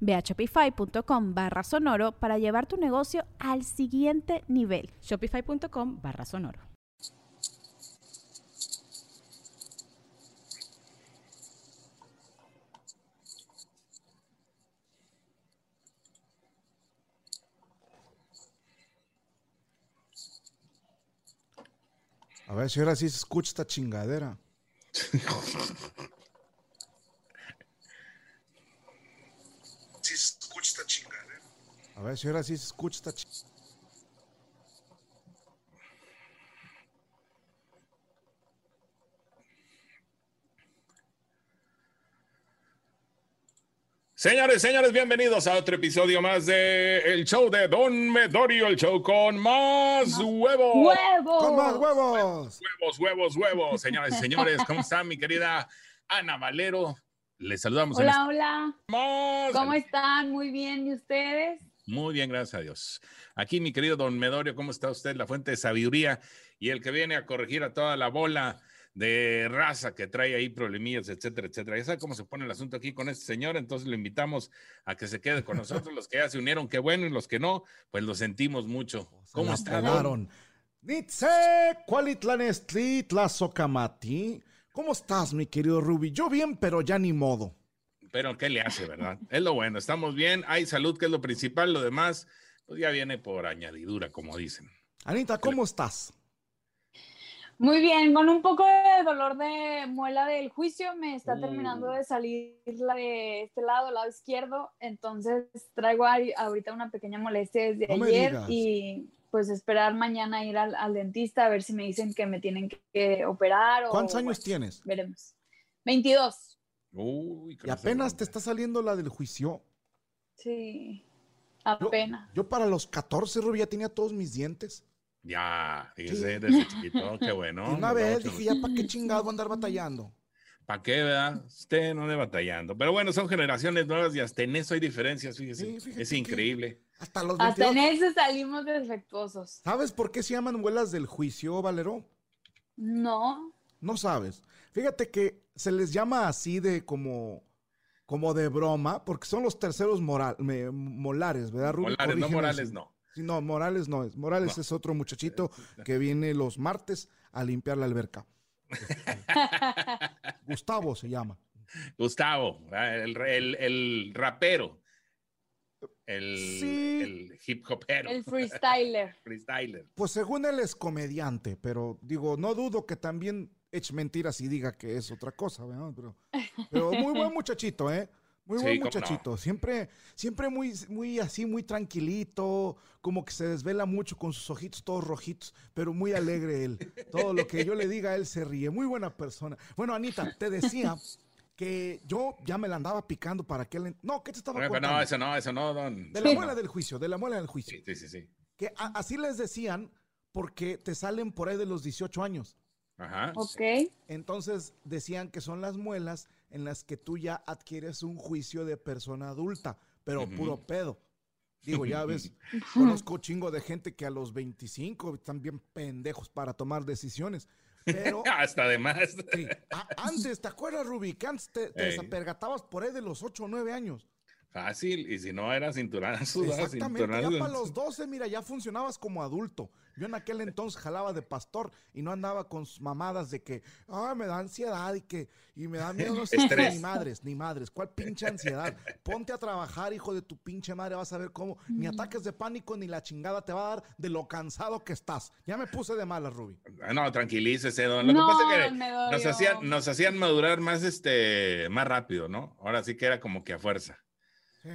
Ve a shopify.com barra sonoro para llevar tu negocio al siguiente nivel. Shopify.com barra sonoro. A ver si ahora sí se escucha esta chingadera. Sí se escucha esta chingadera. A ver si ahora sí se escucha esta. Señores, señores, bienvenidos a otro episodio más de el show de Don Medorio, el show con más huevos. ¡Huevos! ¡Con más huevos! Huevos, huevos, huevos. Señores y señores, ¿cómo están, mi querida Ana Valero? Les saludamos. Hola, este- hola. más- ¿Cómo están? Muy bien. ¿Y ustedes? Muy bien, gracias a Dios. Aquí, mi querido Don Medorio, ¿cómo está usted? La fuente de sabiduría y el que viene a corregir a toda la bola de raza que trae ahí problemillas, etcétera, etcétera. Ya sabe cómo se pone el asunto aquí con este señor, entonces lo invitamos a que se quede con nosotros. Los que ya se unieron, qué bueno, y los que no, pues lo sentimos mucho. ¿Cómo Se está? la Don? pelaron. Nitze, Cualitlanestli, Tlazocamati. ¿Cómo estás, mi querido Ruby? Yo bien, pero ya ni modo. Pero ¿qué le hace, verdad? Es lo bueno, estamos bien, hay salud, que es lo principal, lo demás, pues ya viene por añadidura, como dicen. Anita, ¿cómo estás? Muy bien. Con un poco de dolor de muela del juicio, me está Uh. terminando de salir la de este lado, lado izquierdo. Entonces traigo ahorita una pequeña molestia desde No me ayer digas. y pues esperar mañana ir al, al dentista a ver si me dicen que me tienen que, que operar. O, ¿Cuántos años bueno, tienes? Veremos. 22. Uy, Y apenas te está saliendo la del juicio. Sí. Yo, Apenas. yo para los 14, Ruby, ya tenía todos mis dientes. Ya, Sí. fíjese, desde chiquito, qué bueno. Y una vez dije, ya para qué chingado andar batallando. ¿Para qué, verdad? Usted no ande batallando. Pero bueno, son generaciones nuevas y hasta en eso hay diferencias, fíjese. Sí, fíjate es que- increíble. Hasta los Hasta 22. en eso salimos defectuosos. ¿Sabes por qué se llaman muelas del juicio, Valero? No. No sabes. Fíjate que se les llama así de como, como de broma, porque son los terceros moral, me- molares, ¿verdad, Ruby? Morales, no Morales, si- no. Sí, no, Morales no es. Morales No. es otro muchachito que viene los martes a limpiar la alberca. Gustavo se llama. Gustavo, el, el, el rapero. El, Sí. el hip hopero. El freestyler. freestyler. Pues según él es comediante, pero digo, no dudo que también eche mentiras y diga que es otra cosa, ¿verdad? Pero, pero muy buen muchachito, ¿eh? Muy Sí, buen no. muchachito. Siempre, siempre muy, muy así, muy tranquilito, como que se desvela mucho con sus ojitos todos rojitos, pero muy alegre él. Todo lo que yo le diga, él se ríe. Muy buena persona. Bueno, Anita, te decía que yo ya me la andaba picando para que él... No, ¿qué te estaba Bueno, contando? no, eso no, eso no, don. De la Sí. muela del juicio, de la muela del juicio. Sí, sí, sí, sí. Que a- así les decían porque te salen por ahí de los 18 años. Ajá. Ok. Entonces decían que son las muelas en las que tú ya adquieres un juicio de persona adulta, pero puro pedo. Digo, ya ves, conozco chingo de gente que a los 25 están bien pendejos para tomar decisiones. Pero Hasta además. sí, antes, ¿te acuerdas? Que antes te, te desapergatabas por ahí de los 8 o 9 años. Fácil, y si no era cinturonazo, Exactamente, ya para los 12, mira, ya funcionabas como adulto. Yo en aquel entonces jalaba de pastor y no andaba con sus mamadas de que, ah, me da ansiedad y que, y me da miedo, no sé, ni madres, ni madres, ¿cuál pinche ansiedad? Ponte a trabajar, hijo de tu pinche madre, vas a ver cómo, ni ataques de pánico ni la chingada te va a dar de lo cansado que estás. Ya me puse de malas, Ruby. Ah, no, tranquilícese, don. Lo que pasa es que nos hacían, nos hacían madurar más, este, más rápido, ¿no? Ahora sí que era como que a fuerza.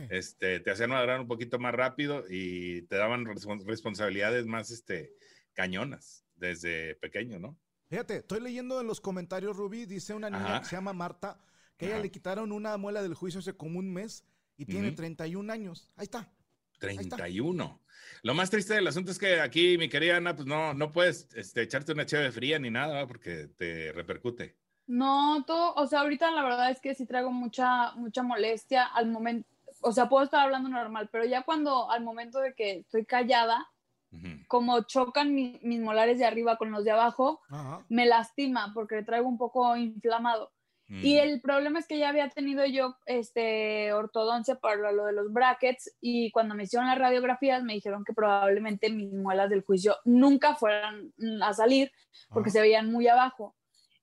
Este, te hacían madurar un poquito más rápido y te daban responsabilidades más este, cañonas desde pequeño, ¿no? Fíjate, estoy leyendo en los comentarios, Rubí, dice una niña que se llama Marta, que ella le quitaron una muela del juicio hace como un mes y tiene 31 años. Ahí está. 31. Lo más triste del asunto es que aquí, mi querida Ana, pues no, no puedes este, echarte una cheve fría ni nada, porque te repercute. No, todo, o sea, ahorita la verdad es que sí traigo mucha, mucha molestia al momento, o sea, puedo estar hablando normal, pero ya cuando al momento de que estoy callada, como chocan mis molares de arriba con los de abajo, me lastima porque traigo un poco inflamado. Y mm. el problema es que ya había tenido yo este, ortodoncia para lo de los brackets y cuando me hicieron las radiografías me dijeron que probablemente mis muelas del juicio nunca fueran a salir porque se veían muy abajo.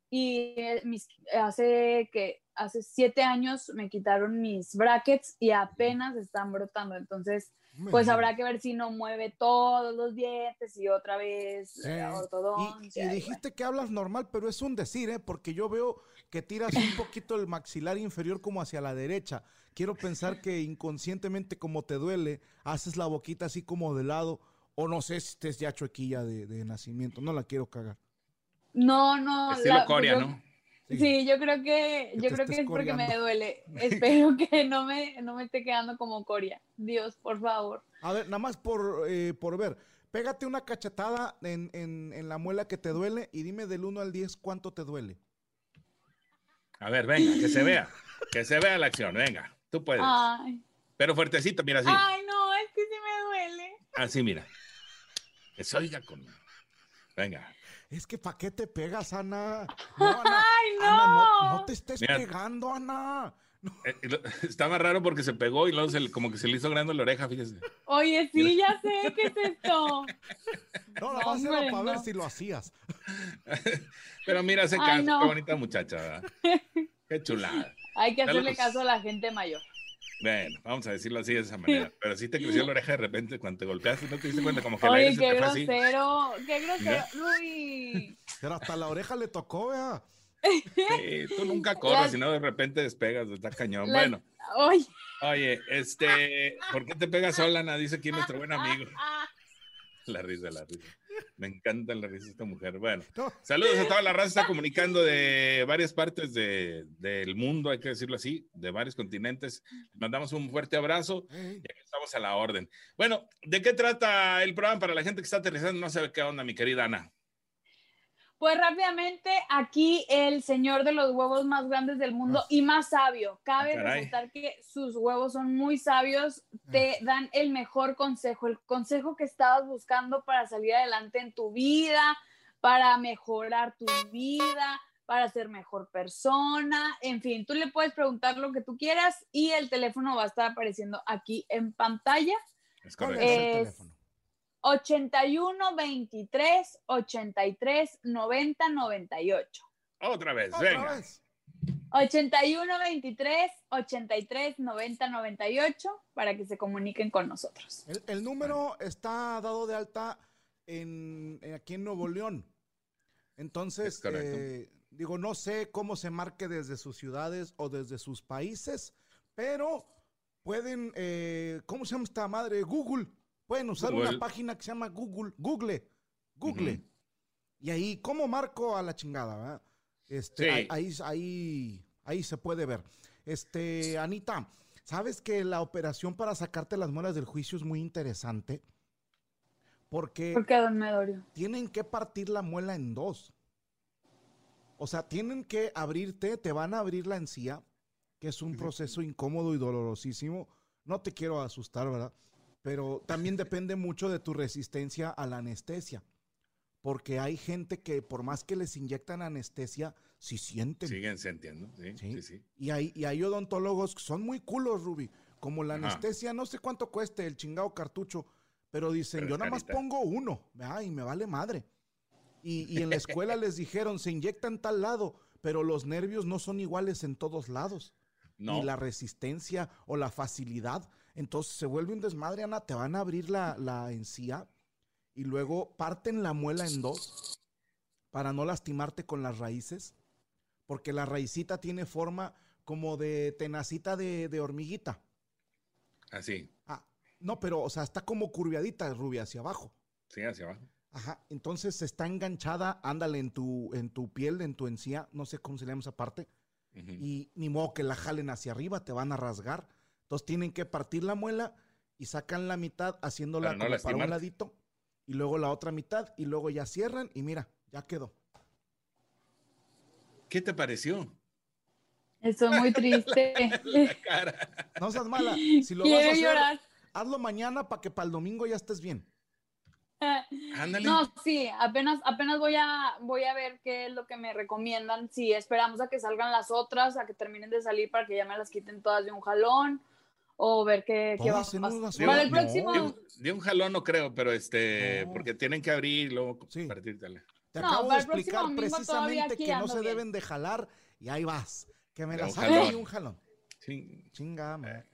Y eh, mis, hace que hace siete años me quitaron mis brackets y apenas están brotando. Entonces, pues habrá que ver si no mueve todos los dientes y otra vez eh, ortodoncia. Y, dijiste que hablas normal, pero es un decir, ¿eh? Porque yo veo que tiras un poquito el maxilar inferior como hacia la derecha. Quiero pensar que inconscientemente como te duele, haces la boquita así como de lado, o no sé si estés ya chuequilla de, de nacimiento, no la quiero cagar. No, no. Estilo Corea, ¿no? Sí, yo creo que, yo creo que es porque me duele. Espero que no me, no me esté quedando como Coria. Dios, por favor. A ver, nada más por, eh, por ver. Pégate una cachetada en, en, en, la muela que te duele y dime del 1 al 10 cuánto te duele. A ver, venga, que se vea. Que se vea la acción, venga. Tú puedes. Ay. Pero fuertecito, mira así. Ay, no, es que sí me duele. Así, mira. Que se oiga con. Venga es que ¿para qué te pegas, Ana? No, Ana, Ay, no. no, te estés pegando, Ana. Eh, estaba raro porque se pegó y luego se, como que se le hizo grande la oreja, fíjese. Oye, sí, ya sé qué es esto. No, la vas a hacer para ver si lo hacías. Pero mira ese caso, qué bonita muchacha, ¿verdad? Qué chulada. Hay que hacerle caso a la gente mayor. Bueno, vamos a decirlo así de esa manera. Pero sí te creció la oreja de repente cuando te golpeaste, ¿no te diste cuenta? Como que Oye, qué grosero, qué grosero, Luis. Pero hasta la oreja le tocó, vea. Sí, tú nunca corres, sino de repente despegas, está cañón. Bueno. Oye. Oye, este, ¿por qué te pegas sola, Ana? Dice aquí nuestro buen amigo. La risa, la risa. Me encanta la risa de esta mujer. Bueno, saludos a toda la raza. Está comunicando de varias partes de, del mundo, hay que decirlo así, de varios continentes. Mandamos un fuerte abrazo y estamos a la orden. Bueno, ¿de qué trata el programa para la gente que está aterrizando? No sabe qué onda, mi querida Ana. Pues rápidamente, aquí el señor de los huevos más grandes del mundo y más sabio. Cabe ah, resaltar que sus huevos son muy sabios, te ah. dan el mejor consejo, el consejo que estabas buscando para salir adelante en tu vida, para mejorar tu vida, para ser mejor persona. En fin, tú le puedes preguntar lo que tú quieras y el teléfono va a estar apareciendo aquí en pantalla. Es correcto. 81 23 83 90 98. Otra vez, venga. 81 23 83 90 98 para que se comuniquen con nosotros. El, número está dado de alta en, aquí en Nuevo León. Entonces, eh, digo, no sé cómo se marque desde sus ciudades o desde sus países, pero pueden, eh, ¿cómo se llama esta madre? Google Pueden usar una página que se llama Google, Google, Google. Y ahí, ¿cómo marco a la chingada? Este, ahí, ahí, ahí se puede ver. Este, Anita, ¿sabes que la operación para sacarte las muelas del juicio es muy interesante? Porque ¿Por qué, don Medorio? tienen que partir la muela en dos. O sea, tienen que abrirte, te van a abrir la encía, que es un proceso incómodo y dolorosísimo. No te quiero asustar, ¿verdad? Pero también depende mucho de tu resistencia a la anestesia. Porque hay gente que por más que les inyectan anestesia, sí sienten. Siguen sintiendo, sí, sí, sí. Y, hay, y hay odontólogos que son muy culos, Ruby. como la Ajá. anestesia, no sé cuánto cueste el chingado cartucho, pero dicen, Pero yo nada más pongo uno, ¿verdad? y me vale madre. Y, y en la escuela les dijeron, se inyecta en tal lado, pero los nervios no son iguales en todos lados. No. Ni la resistencia o la facilidad. Entonces se vuelve un desmadre, Ana, te van a abrir la, la encía y luego parten la muela en dos para no lastimarte con las raíces, porque la raicita tiene forma como de tenacita de, de hormiguita. Así, Ah, no, pero, o sea, está como curviadita, rubia, hacia abajo. sí, hacia abajo. Ajá, entonces está enganchada, ándale en tu, en tu piel, en tu encía, no sé cómo se llama esa parte, y ni modo que la jalen hacia arriba, te van a rasgar. Entonces tienen que partir la muela y sacan la mitad haciéndola Para no como para un ladito, y luego la otra mitad, y luego ya cierran, y mira, ya quedó. ¿Qué te pareció? Estoy muy triste. La cara. No seas mala, si lo vas a Quiero hacer, llorar. hazlo mañana para que para el domingo ya estés bien. Ándale. No, sí, apenas, apenas voy a, voy a ver qué es lo que me recomiendan. Si esperamos a que salgan las otras, a que terminen de salir para que ya me las quiten todas de un jalón, o ver qué, qué va a pasar. Para el No. próximo, De un, de un jalón no creo, pero este, No. porque tienen que abrir y luego Sí. partírtela. Te No, acabo de explicar precisamente que no se bien. deben de jalar, y ahí vas, que me De la y un jalón. Sí, Chinga, madre.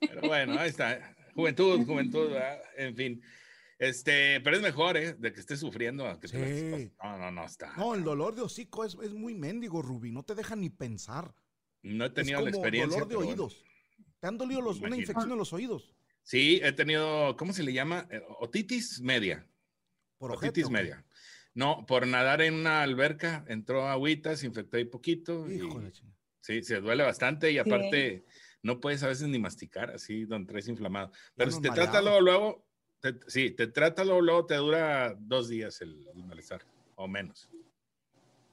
pero bueno, ahí está. Juventud, juventud, ¿verdad? en fin. Este, pero es mejor, ¿eh? De que estés sufriendo. a que te Sí. No, no, no, está. No, el dolor de hocico es, es muy mendigo, Rubí. No te deja ni pensar. No he Es tenido como la experiencia. dolor de oídos. ¿Te han dolido los, una infección en los oídos? Sí, he tenido, ¿cómo se le llama? Eh, Otitis media. Por Otitis media. No, por nadar en una alberca, entró agüita, se infectó ahí poquito. y- Hijo de chingada. Sí, se duele bastante y aparte no puedes a veces ni masticar así donde traes inflamado. Pero si te trata mareado. luego, luego, te- sí, te trata luego, luego te dura dos días el, el malestar o menos.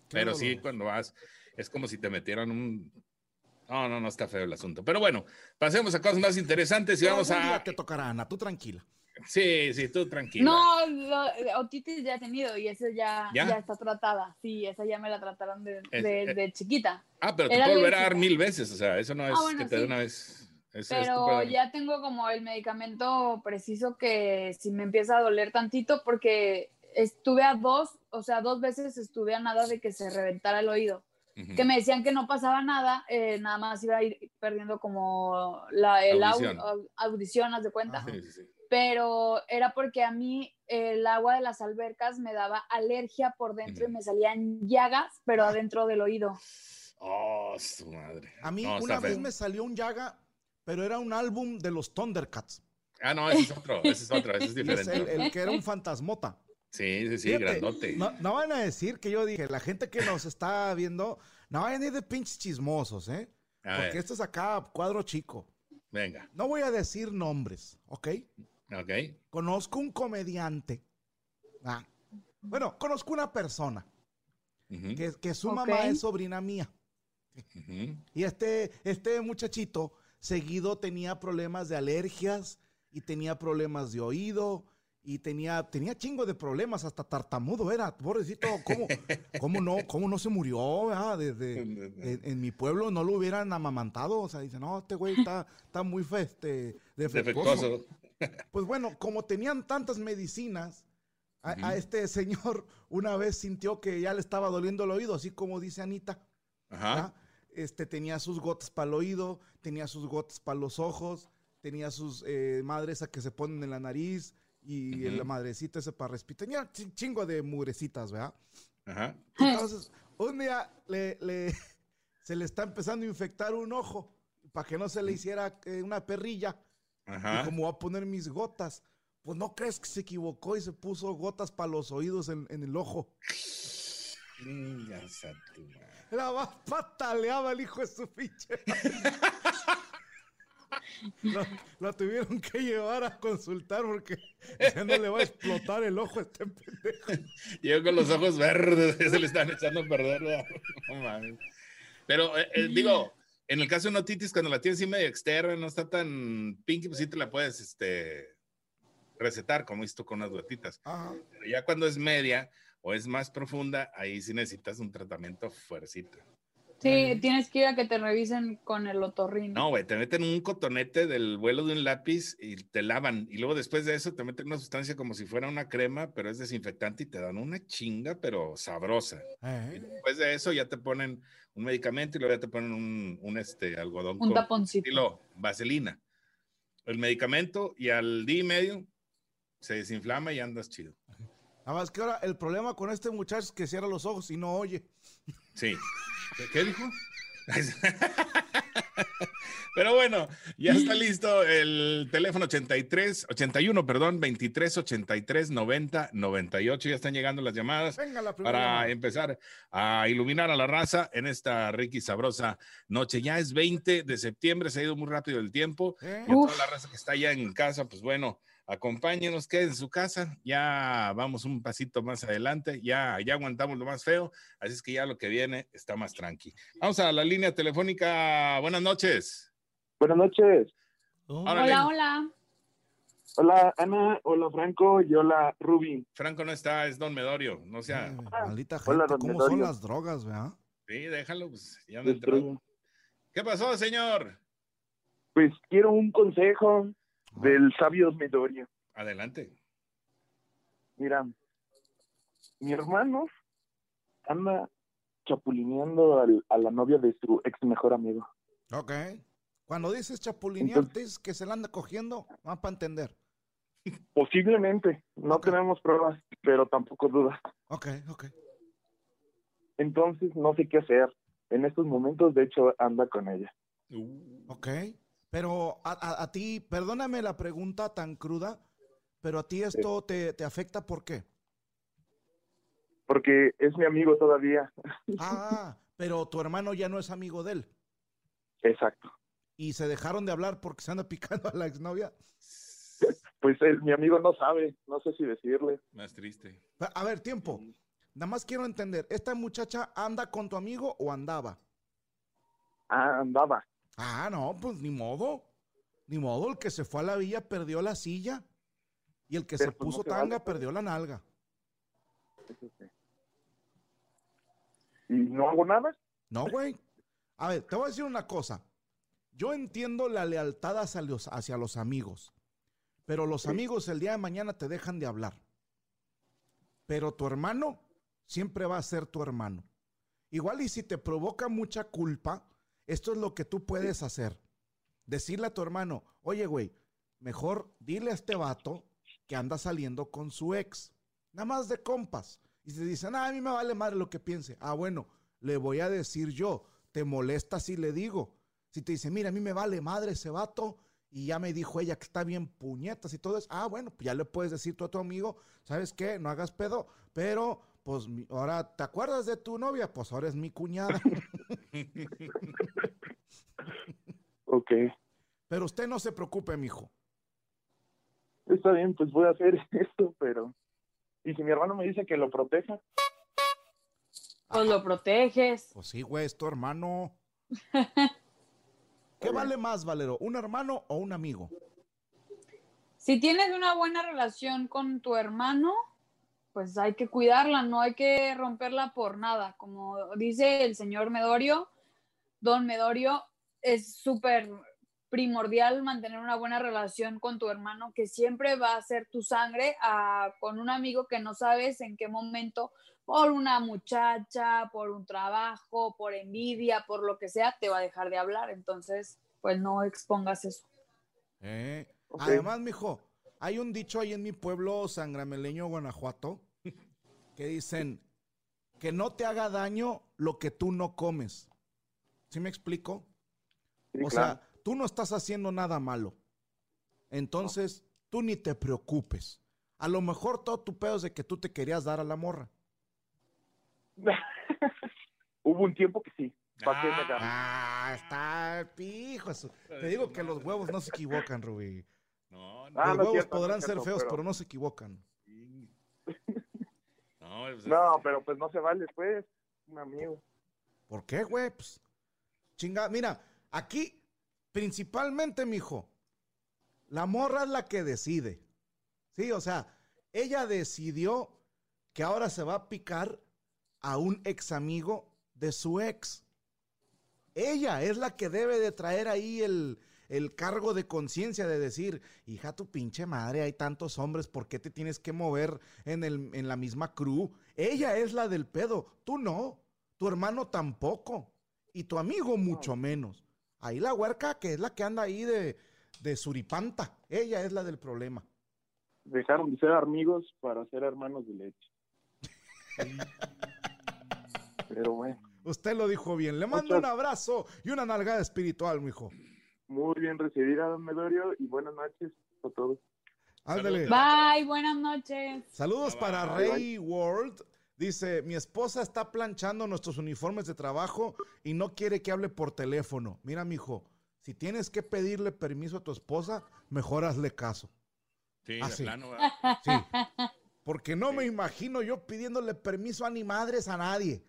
Pero sí, cuando vas, es como si te metieran un... No, no, no está feo el asunto. Pero bueno, pasemos a cosas más interesantes y Pero vamos día a... te tocará, Ana, tú tranquila. Sí, sí, tú tranquila. no, lo- otitis ya he tenido y esa ya, ¿Ya? ¿Ya? está tratada. Sí, esa ya me la trataron de, Es- de- eh, de chiquita. Ah, pero te Era puede volver a dar mil veces, o sea, eso no es Ah, bueno, que te dé una vez. Eso Pero ya tengo como el medicamento preciso que si me empieza a doler tantito porque estuve a dos, o sea, dos veces estuve a nada de que se reventara el oído. Que me decían que no pasaba nada, eh, nada más iba a ir perdiendo como la el au- Audición. au- audición, haz de cuenta. Ajá. Sí, sí, sí. Pero era porque a mí el agua de las albercas me daba alergia por dentro y me salían llagas, pero adentro del oído. Oh, su madre. A mí No, una vez feo. me salió un Yaga, pero era un álbum de los Thundercats. Ah, no, ese es otro, ese es otro, ese es diferente. el, el que era un fantasmota. Sí, sí, sí, Fíjate, grandote. No, no van a decir que yo dije, la gente que nos está viendo, no vayan a ir de pinches chismosos, ¿eh? A Porque ver, esto es acá cuadro chico. venga, No voy a decir nombres, ¿ok? ok. Conozco un comediante. Ah, Bueno, conozco una persona que, que su mamá es sobrina mía. Y este, este muchachito seguido tenía problemas de alergias y tenía problemas de oído y tenía, tenía chingo de problemas, hasta tartamudo era, pobrecito, ¿cómo, cómo no, cómo no se murió? ah? De- de- en, en mi pueblo no lo hubieran amamantado, o sea, dice, no, este güey está, está muy fe- este, defectuoso. Defectuoso. Pues bueno, como tenían tantas medicinas, a, este señor una vez sintió que ya le estaba doliendo el oído, así como dice Anita. Ajá. Este, tenía sus gotas para el oído, tenía sus gotas para los ojos, tenía sus eh, madres a que se ponen en la nariz y Ujú. la madrecita ese para respirar. Tenía chin- chingo de mugrecitas, ¿verdad? Ajá. Entonces, un día le, le- se le está empezando a infectar un ojo para que no se le hiciera eh, una perrilla. Y Ajá. como va a poner mis gotas, pues no crees que se equivocó y se puso gotas para los oídos en, en el ojo. La pataleaba el hijo de su pinche. lo tuvieron que llevar a consultar porque ya no le va a explotar el ojo a este pendejo. Llegó con los ojos verdes, se le están echando a perder. No mames. Pero eh, eh, digo, en el caso de una otitis, cuando la tienes así medio externa, no está tan pinky, pues sí te la puedes este, recetar, como hizo con unas gotitas. Ajá. Pero ya cuando es media o es más profunda, ahí sí necesitas un tratamiento fuercito. Sí, tienes que ir a que te revisen con el otorrino. No, güey, te meten un cotonete del vuelo de un lápiz y te lavan. Y luego después de eso te meten una sustancia como si fuera una crema, pero es desinfectante y te dan una chinga, pero sabrosa. Y después de eso ya te ponen un medicamento y luego ya te ponen un, un este, algodón. Un taponcito. Estilo vaselina. El medicamento y al día y medio se desinflama y andas chido. Nada más que ahora el problema con este muchacho es que cierra los ojos y no oye. Sí. ¿Qué, dijo? Pero bueno, ya está listo el teléfono 83, 81, perdón, 23, 83, 90, 98. Ya están llegando las llamadas para empezar a iluminar a la raza en esta rica y sabrosa noche. Ya es 20 de septiembre, se ha ido muy rápido el tiempo. ¿Eh? Y a toda la raza que está ya en casa, pues bueno, acompáñenos, queden en su casa, ya vamos un pasito más adelante, ya, ya aguantamos lo más feo, así es que ya lo que viene está más tranqui. Vamos a la línea telefónica, buenas noches. Buenas noches. Hola, hola. Hola, Ana, hola Franco y hola Ruby. Franco no está, es Don Medorio, no sea. Eh, maldita gente, ¿cómo son las drogas, verdad? Sí, déjalo, pues ya me ¿Qué pasó, señor? Pues quiero un consejo del sabio Medorio. Adelante. Mira, mi hermano anda chapulineando a la novia de su ex mejor amigo. Ok. Cuando dices chapulinear, es que se la anda cogiendo, va para entender. Posiblemente, no tenemos pruebas, pero tampoco dudas. Ok, ok. Entonces no sé qué hacer. En estos momentos, de hecho, anda con ella. Ok. Pero a, ti, perdóname la pregunta tan cruda, pero a ti esto te, te, afecta ¿por qué? Porque es mi amigo todavía. Ah, pero tu hermano ya no es amigo de él. Exacto. ¿Y se dejaron de hablar porque se anda picando a la exnovia? Pues mi amigo no sabe, no sé si decirle. Más triste. A ver, tiempo. Nada más quiero entender, ¿esta muchacha anda con tu amigo o andaba? Ah, andaba. Ah, no, pues ni modo. Ni modo, el que se fue a la villa perdió la silla. Y el que se pues, puso tanga perdió la nalga. ¿Y no hago nada? No, güey. A ver, te voy a decir una cosa. Yo entiendo la lealtad hacia los, hacia los amigos. Pero los amigos el día de mañana te dejan de hablar. Pero tu hermano siempre va a ser tu hermano. Igual y si te provoca mucha culpa, esto es lo que tú puedes hacer. Decirle a tu hermano, oye, güey, mejor dile a este vato que anda saliendo con su ex. Nada más de compas. Y se dicen, ah, a mí me vale madre lo que piense. Ah, bueno, le voy a decir yo. ¿Te molesta si le digo? Si te dice, mira, a mí me vale madre ese vato y ya me dijo ella que está bien puñetas y todo eso. Ah, bueno, pues ya le puedes decir tú a tu amigo, ¿sabes qué? No hagas pedo, pero pues ahora, ¿te acuerdas de tu novia? Pues ahora es mi cuñada. ok. Pero usted no se preocupe, mijo. Está bien, pues voy a hacer esto, pero... ¿Y si mi hermano me dice que lo proteja? Pues lo proteges. Pues sí, güey, es tu hermano. ¿Qué vale más, Valero? ¿Un hermano o un amigo? Si tienes una buena relación con tu hermano, pues hay que cuidarla, no hay que romperla por nada. Como dice el señor Medorio, don Medorio, es súper primordial mantener una buena relación con tu hermano, que siempre va a ser tu sangre, con un amigo que no sabes en qué momento, por una muchacha, por un trabajo, por envidia, por lo que sea, te va a dejar de hablar. Entonces, pues no expongas eso. Eh, además, mijo, hay un dicho ahí en mi pueblo sangrameleño, Guanajuato, que dicen que no te haga daño lo que tú no comes. ¿Sí me explico? o sea, tú no estás haciendo nada malo. Entonces, tú ni te preocupes. A lo mejor todo tu pedo es de que tú te querías dar a la morra. Hubo un tiempo que sí. Ah, está pijo. Te digo que los huevos no se equivocan, Rubí. No, no. Los huevos podrán ser feos, pero... no se equivocan. Pues, no, pero pues no se vale, pues, un amigo. ¿Por qué, güey? Pues, chinga, mira, aquí, principalmente, mijo, la morra es la que decide. Sí, o sea, ella decidió que ahora se va a picar a un ex amigo de su ex. Ella es la que debe de traer ahí el, el cargo de conciencia de decir, hija, tu pinche madre, hay tantos hombres, ¿por qué te tienes que mover en, el, en la misma crew? Ella es la del pedo, tú no, tu hermano tampoco, y tu amigo mucho menos. Ahí la huerca, que es la que anda ahí de, de suripanta, ella es la del problema. Dejaron de ser amigos para ser hermanos de leche. Pero bueno. Usted lo dijo bien. Le mando un abrazo y una nalgada espiritual, mijo. Muy bien recibida, don Medorio, y buenas noches a todos. Ándale. Bye, buenas noches. Saludos Bye, para bye. Rey World. Dice, mi esposa está planchando nuestros uniformes de trabajo y no quiere que hable por teléfono. Mira, mijo, si tienes que pedirle permiso a tu esposa, mejor hazle caso. Sí, Ah, de sí. plano, ¿verdad? Sí. Porque no me imagino yo pidiéndole permiso a ni madres a nadie.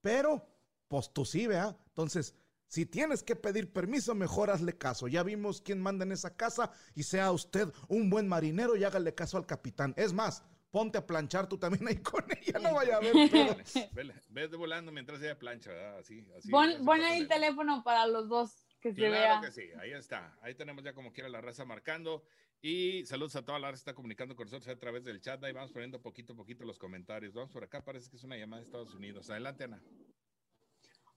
Pero, pues tú sí, ¿verdad? Entonces, si tienes que pedir permiso, mejor hazle caso. Ya vimos quién manda en esa casa y sea usted un buen marinero y hágale caso al capitán. Es más, ponte a planchar tú también ahí con ella, no vaya a ver. pedo. Vele, volando mientras ella plancha, ¿verdad? Así, así. Pon, pon ahí el teléfono para los dos, que se Claro vea. que sí, ahí está. Ahí tenemos ya como quiera la raza marcando. Y saludos a toda la raza que está comunicando con nosotros a través del chat. Ahí vamos poniendo poquito a poquito los comentarios. Vamos por acá, parece que es una llamada de Estados Unidos. Adelante, Ana.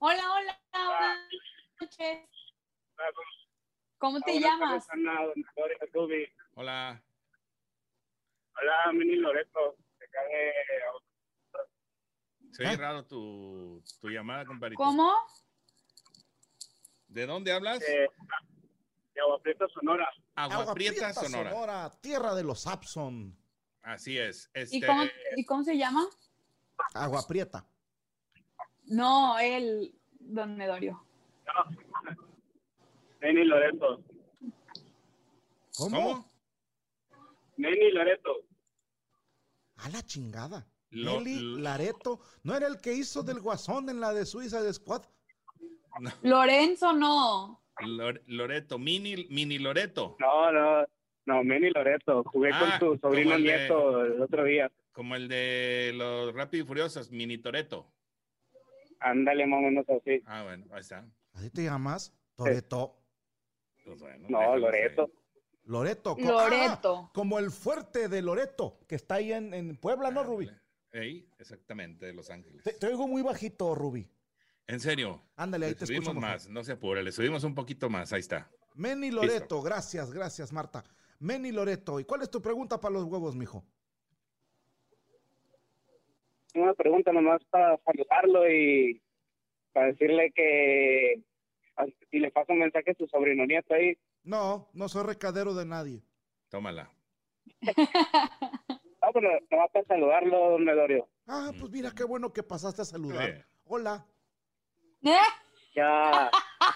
Hola, hola, buenas noches. ¿Cómo te llamas? Hola. Hola, Mini Loreto. Se oye ¿Eh? raro tu, tu llamada, compadrito. ¿Cómo? ¿De dónde hablas? de, de Agua Prieta, Sonora. Agua, Prieta, Sonora. Sonora, tierra de los Sapson. Así es. Este, ¿Y cómo, ¿Y cómo se llama? Agua Prieta. No, él, don Medorio. Neni Loreto. ¿Cómo? Neni Loreto. A la chingada. Lo- Nelly Lareto, ¿no era el que hizo del guasón en la de Suiza de Squad? Lorenzo, no. Lor- Loreto, mini, mini Loreto. No, no. No, Neni Loreto. Jugué Ah, con tu sobrino el de- nieto el otro día. Como el de los Rápidos y Furiosos, mini Toreto. Ándale, más o menos así. Ah, bueno, ahí está. ¿Así te llamas? Toreto. Pues bueno, No, Loreto. ahí. Loreto. co- Loreto. ah, como el fuerte de Loreto, que está ahí en, en Puebla, ¿no, Ruby? Ahí, exactamente, de Los Ángeles. Te, te oigo muy bajito, Ruby. En serio. Ándale, ahí Le te subimos escucho más, no se apure, le subimos un poquito más, ahí está. Meni Loreto, gracias, gracias, Marta. Meni Loreto, ¿y cuál es tu pregunta para los huevos, mijo? Una pregunta nomás para saludarlo y para decirle que si le paso un mensaje a su sobrino nieto ahí. No, no soy recadero de nadie. Tómala. No, pero nomás para saludarlo, don Medorio. Ah, pues mira, qué bueno que pasaste a saludar. Eh. Hola. ¿Eh? Ya,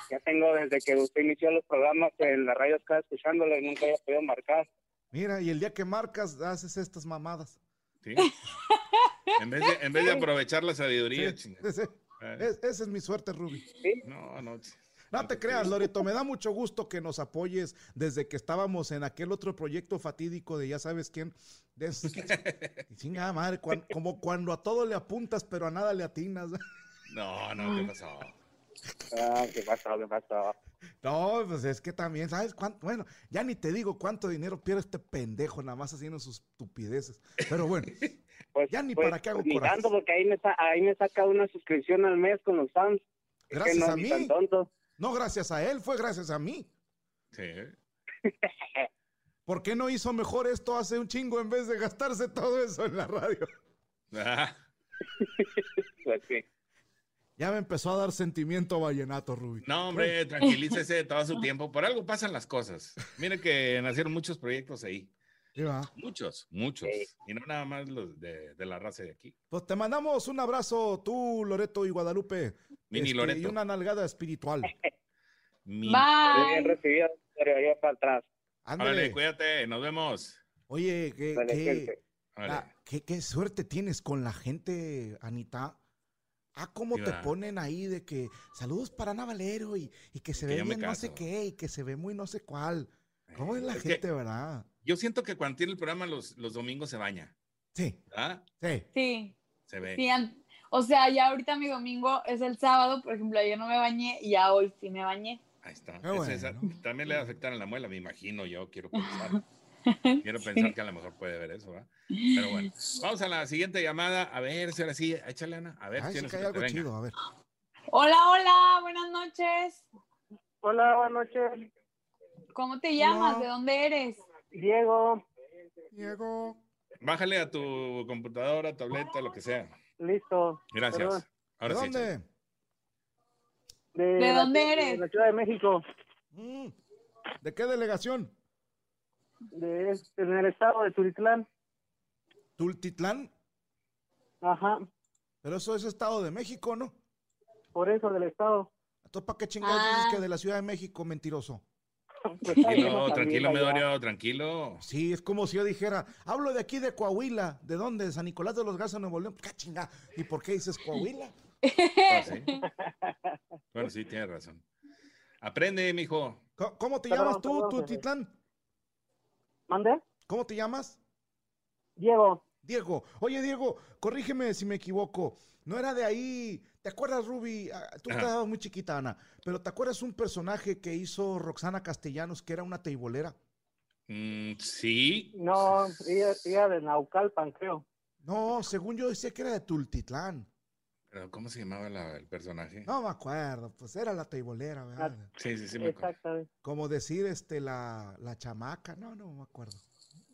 ya tengo desde que usted inició los programas en la radio estaba escuchándolo y nunca había podido marcar. Mira, y el día que marcas, haces estas mamadas. ¿Sí? en, vez de, en vez de aprovechar la sabiduría, Sí, Es- esa es mi suerte, Ruby. No, no. No te creas, Loreto, me da mucho gusto que nos apoyes desde que estábamos en aquel otro proyecto fatídico de ya sabes quién. De madre, cuan- como cuando a todo le apuntas, pero a nada le atinas. No, no, ¿qué pasó? Ah, ¿qué pasó? ¿Qué pasó? No, pues es que también, ¿sabes cuánto? Bueno, ya ni te digo cuánto dinero pierde este pendejo, nada más haciendo sus estupideces. Pero bueno, Pues, Ya ni pues, para qué hago tanto, porque ahí me, ahí me saca una suscripción al mes con los fans. Es que Gracias no, a mí. tan tonto. no gracias a él, fue gracias a mí. Sí. ¿Por qué no hizo mejor esto hace un chingo en vez de gastarse todo eso en la radio? Ah, Pues sí. Ya me empezó a dar sentimiento vallenato, Rubí. No, hombre, tranquilícese todo su tiempo. Por algo pasan las cosas. Mire que nacieron muchos proyectos ahí. Sí. Muchos, muchos. Y no nada más los de, de la raza de aquí. Pues te mandamos un abrazo, tú, Loreto y Guadalupe. Mini Este, Loreto. Y una nalgada espiritual. Mi- Muy bien Bye. recibido, pero yo para atrás. Ándale. Cuídate, nos vemos. Oye, qué, la- qué- qué suerte tienes con la gente, Anita. Ah, cómo Sí, te ponen ahí de que saludos para Ana Valero y, y que se Que ve bien no sé qué y que se ve muy no sé cuál. ¿Cómo es la Es que gente, verdad? yo siento que cuando tiene el programa los, los domingos se baña. Sí, ¿verdad? sí. Sí, Se ve. sí. O sea, ya ahorita mi domingo es el sábado, por ejemplo, ayer no me bañé y ya hoy sí me bañé. Ahí está. Es esa- también le va a afectar en la muela, me imagino yo, quiero pensar. Quiero pensar que a lo mejor puede ver eso, ¿va? Pero bueno, vamos a la siguiente llamada. A ver si ahora sí, échale, Ana. A ver, Ay, sí tienes que hay que algo venga. chido, a ver. Hola, hola, buenas noches. Hola, buenas noches. ¿Cómo te llamas? Hola. ¿De dónde eres? Diego, Diego. Bájale a tu computadora, tableta, lo que sea. listo. Gracias. Perdón. ¿De Ahora sí. dónde? ¿De, ¿De la- dónde eres? De la Ciudad de México, Mm. ¿De qué delegación? De, en el estado de Turitlán. ¿Tultitlán? Ajá, Pero eso es Estado de México, ¿no? por eso del estado. Entonces, ¿para qué chingados Ah. dices que de la Ciudad de México, mentiroso? Pues, Tranquilo, tranquilo. Medorio, tranquilo. Sí, es como si yo dijera, hablo de aquí de Coahuila, ¿de dónde? De San Nicolás de los Garza, Nuevo León. ¿Qué chinga? ¿Y por qué dices Coahuila? Sí. Bueno, sí, tienes razón. Aprende, mijo. ¿Cómo te llamas tú, perdón, Tultitlán? ¿Mande? ¿Cómo te llamas? Diego, Diego. Oye, Diego, corrígeme si me equivoco. No era de ahí. ¿Te acuerdas, Ruby? Ah, Tú Ajá. estabas muy chiquita, Ana. Pero ¿te acuerdas un personaje que hizo Roxana Castellanos, que era una teibolera? Mm, sí. no, ella, ella de Naucalpan, creo. No, según yo decía que era de Tultitlán. Pero, ¿Cómo se llamaba la- el personaje? No me acuerdo, pues era la teibolera, ¿verdad? Sí, sí, sí, me acuerdo. Exactamente. Como decir, este, la, la chamaca. No, no me acuerdo.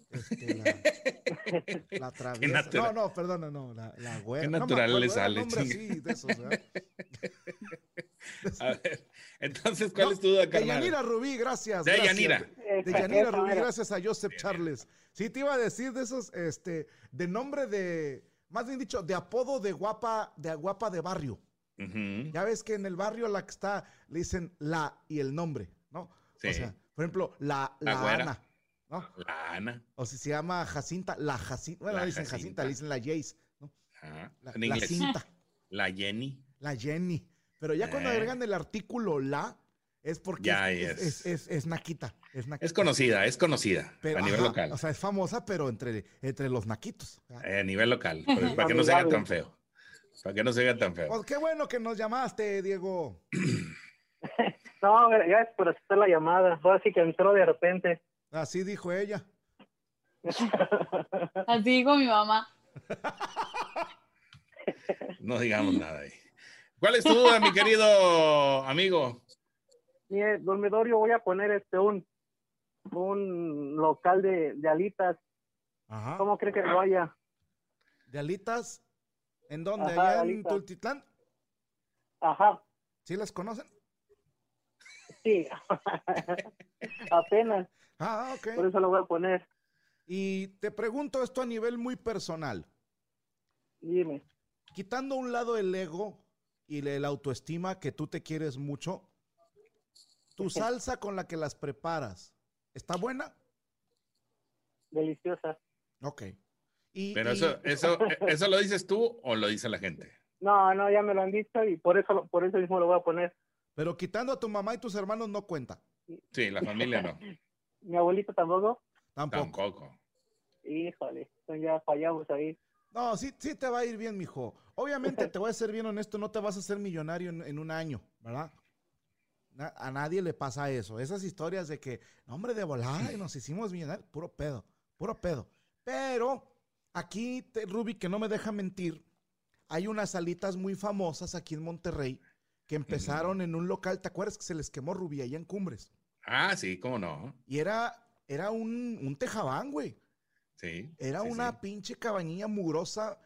Este, la, la traviesa. No, no, perdón, no, no, la, la güera. Qué No natural le sale, así, de esos, ¿verdad? A ver, entonces, ¿cuál No, es tu duda, De carnal? Yanira Rubí, gracias. De gracias. Yanira. De Yanira Rubí, gracias a Joseph Charles. Sí, te iba a decir de esos, este, de nombre de, más bien dicho, de apodo de guapa, de guapa de barrio. Ya ves que en el barrio la que está le dicen la y el nombre, ¿no? Sí. O sea, por ejemplo, la, La. Ana, ¿no? La Ana. O si se llama Jacinta, la Jacinta. Bueno, La le dicen Jacinta, Jacinta. le dicen la Jace, ¿no? Ajá, La, En la cinta, La Jenny. la Jenny. Pero ya cuando Eh. agregan el artículo la, es porque Ya es, es. es, es- es naquita. Es, naquita. Es conocida, es conocida Pero, a nivel ajá, local. O sea, es famosa, pero entre, entre los naquitos. Eh, a nivel local, para que no se haga tan feo. Para que no se haga tan feo. Pues qué bueno que nos llamaste, Diego. No, gracias por aceptar la llamada. Ahora sí que entró de repente. Así dijo ella. Así dijo mi mamá. No digamos nada ahí. ¿Cuál es tu duda, mi querido amigo? Mire, dormidorio, voy a poner este un, un local de, de alitas. Ajá. ¿Cómo cree que lo vaya? ¿De alitas? ¿En dónde? Ajá, ¿Allá en. Tultitlán? Ajá, ¿Sí las conocen? sí. Apenas, Ah, ok. por eso lo voy a poner. Y te pregunto esto a nivel muy personal. Dime. Quitando a un lado el ego y la autoestima que tú te quieres mucho, tu salsa con la que las preparas, ¿está buena? Deliciosa. Ok. Y, Pero y- eso, eso, eso lo dices tú o lo dice la gente. No, no, ya me lo han dicho y por eso, lo- por eso mismo lo voy a poner. pero quitando a tu mamá y tus hermanos no cuenta. Sí, la familia no. Mi abuelito tampoco. Tampoco. Tampoco. Híjole, entonces ya fallamos ahí. No, sí, sí te va a ir bien, mijo. Obviamente, te voy a ser bien honesto, no te vas a hacer millonario en, en un año, ¿verdad? Na- a nadie le pasa eso. Esas historias de que, hombre, de volada y nos hicimos millonarios, puro pedo, puro pedo. Pero aquí, te, Ruby, que no me deja mentir, hay unas salitas muy famosas aquí en Monterrey que empezaron en un local, ¿te acuerdas que se les quemó Ruby allá en Cumbres? Ah, sí, cómo no. Y era, era un, un tejabán, güey. Sí. Era sí, una sí. pinche cabañilla mugrosa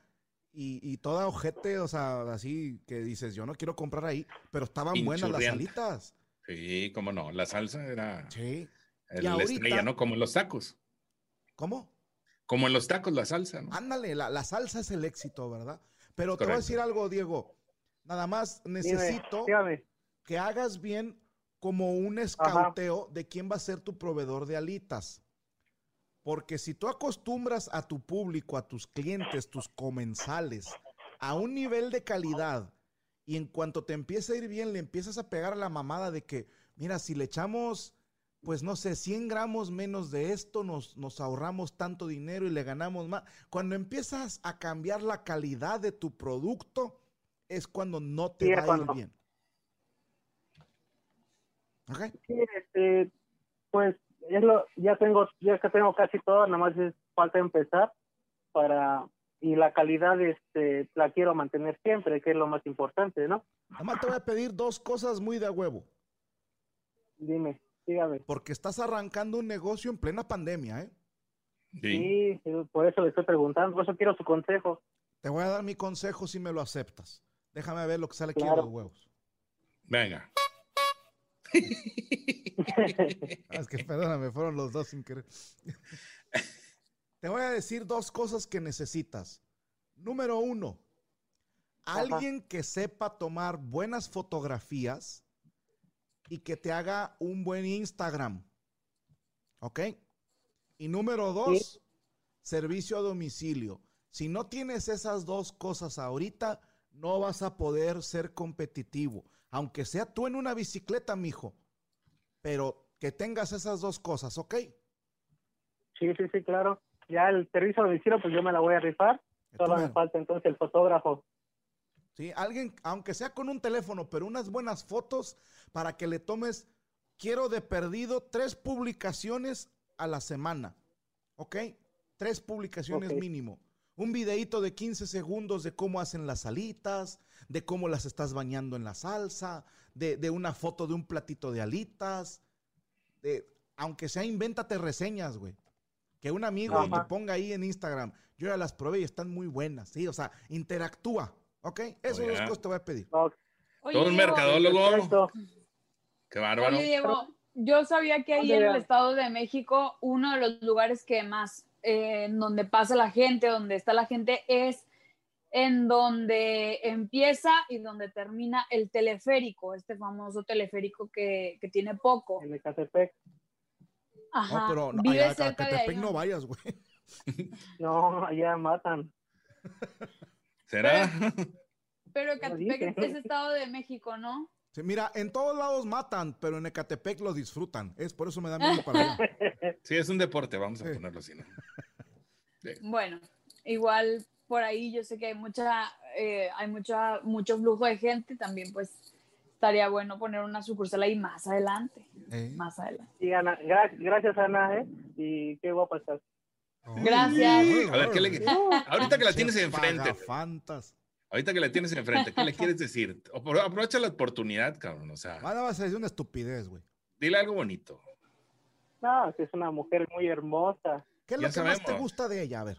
y, y toda ojete, o sea, así que dices, yo no quiero comprar ahí, pero estaban buenas las salitas. Sí, cómo no. La salsa era Sí. el- Y la ahorita- estrella, ¿no? Como en los tacos. ¿Cómo? Como en los tacos, la salsa, ¿no? Ándale, la, la salsa es el éxito, ¿verdad? Pero te voy a Correcto. decir algo, Diego. Nada más Dime, necesito dígame. que hagas bien como un escauteo de quién va a ser tu proveedor de alitas. Porque si tú acostumbras a tu público, a tus clientes, tus comensales, a un nivel de calidad, y en cuanto te empieza a ir bien, le empiezas a pegar a la mamada de que, mira, si le echamos, pues no sé, 100 gramos menos de esto, nos, nos ahorramos tanto dinero y le ganamos más. Cuando empiezas a cambiar la calidad de tu producto, es cuando no te Sí, va a ir bien. ¿Ok? Sí, este, pues es lo, ya tengo, ya que tengo casi todo, nada más es falta empezar para y la calidad este la quiero mantener siempre, que es lo más importante, ¿no? Nada más te voy a pedir dos cosas muy de a huevo. Dime, dígame. Porque estás arrancando un negocio en plena pandemia, ¿eh? Sí, sí, por eso le estoy preguntando, por eso quiero su consejo. Te voy a dar mi consejo si me lo aceptas. Déjame ver lo que sale aquí de Claro. los huevos. Venga. Ah, es que perdóname, fueron los dos sin querer. Te voy a decir dos cosas que necesitas. Número uno, alguien que sepa tomar buenas fotografías y que te haga un buen Instagram. ¿Ok? Y número dos, servicio a domicilio. Si no tienes esas dos cosas ahorita, no vas a poder ser competitivo. Aunque sea tú en una bicicleta, mijo. Pero que tengas esas dos cosas, ¿ok? Sí, sí, sí, claro. Ya el servicio a domicilio, pues yo me la voy a rifar. Solo me falta entonces el fotógrafo. Sí, alguien, aunque sea con un teléfono, pero unas buenas fotos para que le tomes, quiero de perdido tres publicaciones a la semana, ¿ok? Tres publicaciones mínimo. Un videíto de 15 segundos de cómo hacen las alitas, de cómo las estás bañando en la salsa, de, de una foto de un platito de alitas, de, aunque sea, invéntate reseñas, güey. Que un amigo Ajá. te ponga ahí en Instagram. Yo ya las probé y están muy buenas, sí, o sea, interactúa, ¿ok? Oh, dos ya. cosas te voy a pedir. Oye, Todo un mercadólogo. Qué bárbaro. Oye, Diego, yo sabía que ahí en el. Estado de México, uno de los lugares que más, eh, en donde pasa la gente, donde está la gente, es en donde empieza y donde termina el teleférico, este famoso teleférico que, que tiene poco. En Ecatepec. Ajá. No, pero no, Vive allá cerca de ahí. Catepec no vayas, güey. No, allá matan. ¿Será? Pero Ecatepec dije. es Estado de México, ¿no? Sí, mira, en todos lados matan, pero en Ecatepec lo disfrutan. Es por eso me da miedo para allá. Sí, es un deporte, vamos a Sí. ponerlo así, ¿no? Bueno, igual por ahí yo sé que hay mucha, eh, hay mucha, mucho flujo de gente, también pues estaría bueno poner una sucursal ahí más adelante, Eh. más adelante. Sí, Ana, gra- gracias, Ana, ¿eh? Y qué guapa estás. Gracias. A ver, ¿qué le- ahorita que la tienes enfrente, Fantas. Ahorita que la tienes enfrente, ¿qué le quieres decir? Aprovecha la oportunidad, cabrón, o sea, Ahora vas a decir una estupidez, güey. dile algo bonito. No, es una mujer muy hermosa. ¿Qué es Ya lo que más te gusta de ella? A ver,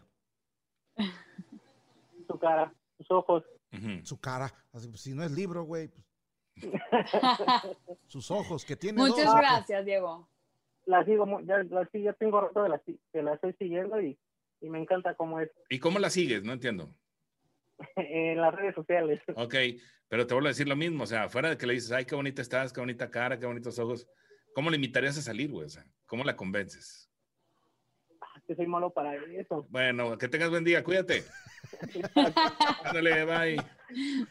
Su cara, sus ojos. Su cara. Así, pues, si no es libro, güey. pues, sus ojos, que tiene Muchas dos. gracias, Diego. La sigo, ya, la, ya tengo rato de la, que la estoy siguiendo y, y me encanta cómo es ¿Y cómo la sigues? No entiendo. en las redes sociales. Ok, pero te vuelvo a decir lo mismo, o sea, fuera de que le dices, ay, qué bonita estás, qué bonita cara, qué bonitos ojos, ¿cómo le invitarías a salir, güey? O sea, ¿cómo la convences? Ah, Que soy malo para eso. Bueno, que tengas buen día, cuídate. Ándale, bye.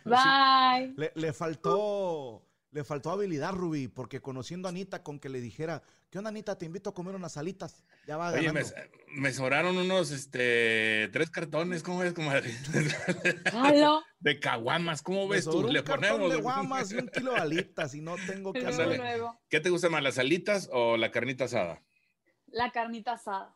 Bye. Le, le faltó. Le faltó habilidad, Rubí, porque conociendo a Anita con que le dijera, ¿qué onda, Anita? Te invito a comer unas alitas. Ya va Oye, me, ganando. me sobraron unos, este, tres cartones, ¿cómo ves, comadre? Halo. De caguamas, ¿cómo Me ves tú? Le un cartón ponemos. de guamas y un kilo de alitas y no tengo que hacer. ¿Qué te gusta más, las alitas o la carnita asada? La carnita asada.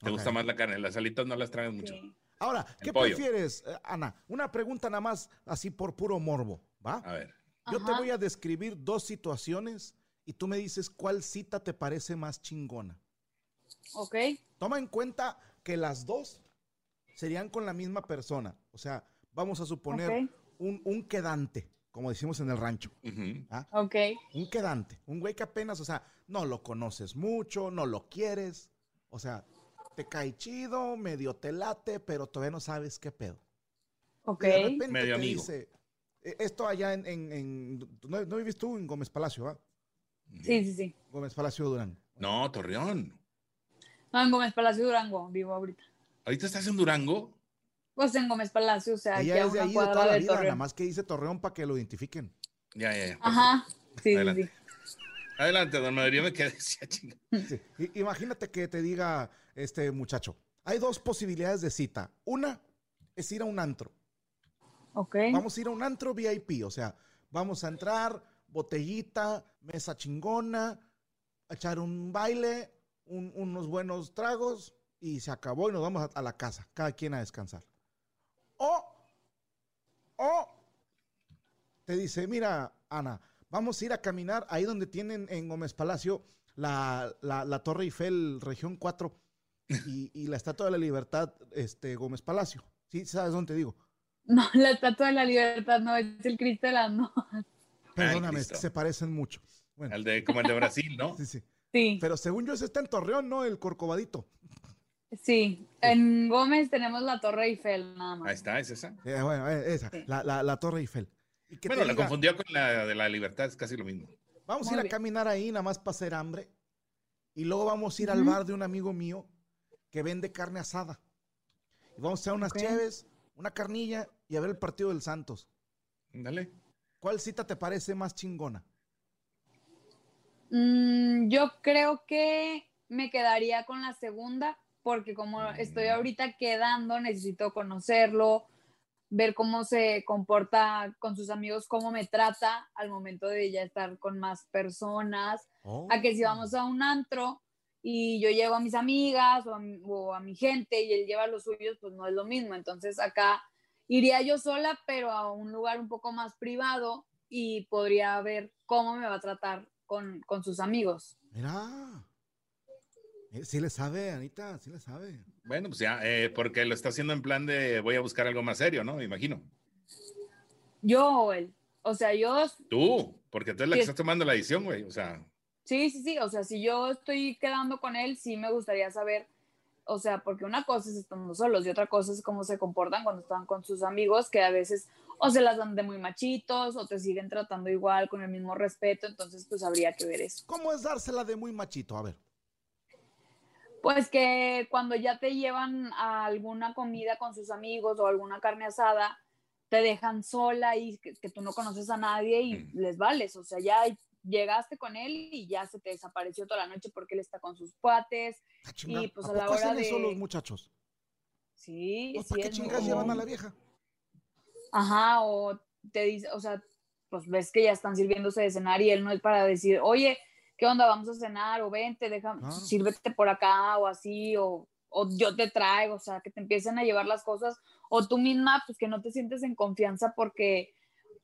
¿Te gusta más la carne? Las alitas no las traes mucho. Sí. Ahora, El ¿qué pollo. prefieres, eh, Ana? Una pregunta nada más, así por puro morbo, ¿va? A ver. Yo te voy a describir dos situaciones y tú me dices cuál cita te parece más chingona. Ok. Toma en cuenta que las dos serían con la misma persona. O sea, vamos a suponer un, un quedante, como decimos en el rancho. ¿ah? Ok. Un quedante, un güey que apenas, o sea, no lo conoces mucho, no lo quieres. O sea, te cae chido, medio te late, pero todavía no sabes qué pedo. Ok. Y de repente Medio te amigo. dice, eh, esto allá en, en, en- ¿no, no vives tú en Gómez Palacio, ¿va? Sí, sí, sí. Gómez Palacio Durán. No, Torreón. No, en Gómez Palacio Durango, vivo ahorita. ¿Ahorita estás en Durango? Pues en Gómez Palacio, o sea, aquí Ella a es de ahí de toda la vida, nada más que dice Torreón para que lo identifiquen. Ya, ya, ya. Ajá. Sí, sí, Adelante. sí. Adelante, don Madrid, me quedé. Sí. Imagínate que te diga este muchacho, hay dos posibilidades de cita. Una es ir a un antro. Ok. Vamos a ir a un antro VIP, o sea, vamos a entrar, botellita, mesa chingona, echar un baile, un- unos buenos tragos y se acabó y nos vamos a, la casa, cada quien a descansar. O, o, te dice, mira, Ana, vamos a ir a caminar ahí donde tienen en Gómez Palacio la, la- la Torre Eiffel, región 4, y, la Estatua de la Libertad, este, Gómez Palacio. ¿Sí sabes dónde te digo? No, la estatua de la libertad no, es el Cristo de. Perdóname, es que Cristo. se parecen mucho. Bueno, El de, como el de Brasil, ¿no? sí, sí. Sí, Pero según yo, ese está en Torreón, ¿no? El Corcovadito. sí. En Gómez tenemos la Torre Eiffel, nada Ahí más. está, es esa. Eh, bueno, eh, esa, Sí. la, la- la Torre Eiffel. Y Bueno, la diga, confundió con la de la libertad, es casi lo mismo. Vamos a ir a caminar ahí nada más para hacer hambre. Y luego vamos a ir al bar de un amigo mío que vende carne asada. Y vamos a hacer unas Ok. cheves, una carnilla y a ver el partido del Santos. Dale. ¿Cuál cita te parece más chingona? Mm, yo creo que me quedaría con la segunda, porque como estoy Mm. ahorita quedando, necesito conocerlo, ver cómo se comporta con sus amigos, cómo me trata al momento de ya estar con más personas. A que si vamos a un antro y yo llevo a mis amigas o a, mi- o a mi gente y él lleva a los suyos, pues no es lo mismo. Entonces acá iría yo sola, pero a un lugar un poco más privado y podría ver cómo me va a tratar con, con sus amigos. Mira. Eh, sí le sabe, Anita, sí le sabe. Bueno, pues ya, eh, porque lo está haciendo en plan de voy a buscar algo más serio, ¿no? Me imagino. Yo o él. O sea, yo, Tú, porque tú eres la que Sí. estás tomando la decisión, güey. O sea, sí, sí, sí. O sea, si yo estoy quedando con él, sí me gustaría saber. O sea, porque una cosa es estando solos y otra cosa es cómo se comportan cuando están con sus amigos, que a veces o se las dan de muy machitos o te siguen tratando igual con el mismo respeto. Entonces, pues habría que ver eso. ¿Cómo es dársela de muy machito? A ver. Pues que cuando ya te llevan a alguna comida con sus amigos o alguna carne asada, te dejan sola y que, que tú no conoces a nadie y Mm. les vales. O sea, ya llegaste con él y ya se te desapareció toda la noche porque él está con sus cuates. Ah, Y, pues, ¿a a la hora hacen eso de- los muchachos? Sí, Pues, sí ¿Para qué chingas llevan a la vieja? Ajá, o te dice, o sea, pues ves que ya están sirviéndose de cenar y él no es para decir, oye, ¿qué onda? Vamos a cenar o vente, Claro. sírvete por acá o así, o, o yo te traigo, o sea, que te empiecen a llevar las cosas, o tú misma, pues que no te sientes en confianza porque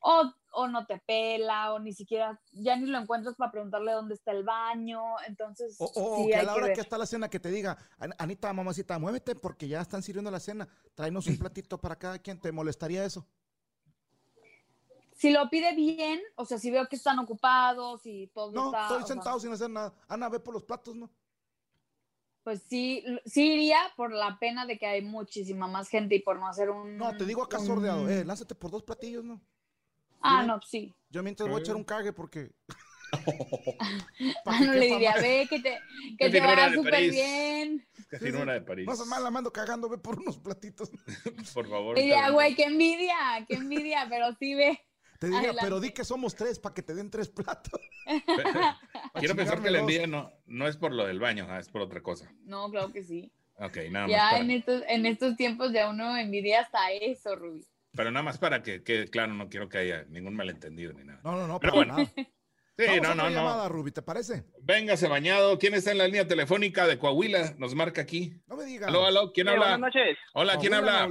o, o no te pela, o ni siquiera, ya ni lo encuentras para preguntarle dónde está el baño, entonces, O, o- o sí que a la que hora ver. que está la cena que te diga, "An- Anita, mamacita, muévete porque ya están sirviendo la cena. Tráenos un platito para cada quien. ¿Te molestaría eso? Si lo pide bien, o sea, si veo que están ocupados y todo No, está... estoy sea, sentado sin hacer nada. Ana, ve por los platos, ¿no? Pues sí, sí iría por la pena de que hay muchísima más gente y por no hacer un... No, te digo acá un- sordeado. Eh, lánzate por dos platillos, ¿no? Ah, yo- no, sí. Yo mientras voy a echar un cague porque... Ah, no le diría, más. ve que te, que te de súper bien. casi Sí, sí. una de París. No mal, la mando cagando, ve por unos platitos. Por favor. Le diría, güey, qué envidia, qué envidia, pero sí ve. Te diría, Adelante. pero di que somos tres para que te den tres platos. Quiero pensar que la envidia no, no es por lo del baño, ah, es por otra cosa. No, claro que sí. Ok, nada más. Ya para- en estos, en estos tiempos ya uno envidia hasta eso, Rubí. Pero nada más para que quede claro, no quiero que haya ningún malentendido ni nada. No, no, no, Pero bueno. nada. Sí, Vamos a no, no, no. Ruby, ¿te parece? Véngase bañado. ¿Quién está en la línea telefónica de Coahuila? Nos marca aquí. No me digas. Aló, aló, ¿quién Sí, habla? buenas noches. Hola, ¿quién habla?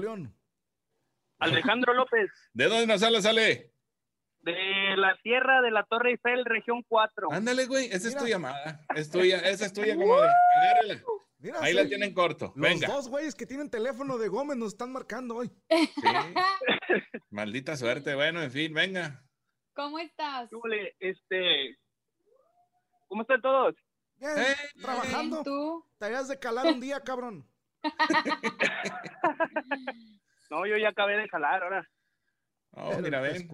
Alejandro López, ¿De dónde nos habla, sale? de la Sierra de la Torre Eiffel, región 4. Ándale, güey, esa es tu llamada. Es tuya, esa es tuya, como de, agárrala. Mira, Ahí sí, la tienen corto. Los Venga. dos güeyes que tienen teléfono de Gómez nos están marcando hoy. Sí. Maldita suerte. Bueno, en fin, venga. ¿Cómo estás? Este, ¿Cómo están todos? Bien, Eh, trabajando. ¿Tú? Te habías de calar un día, cabrón. No, yo ya acabé de jalar ahora. Oh, Pero mira, ven.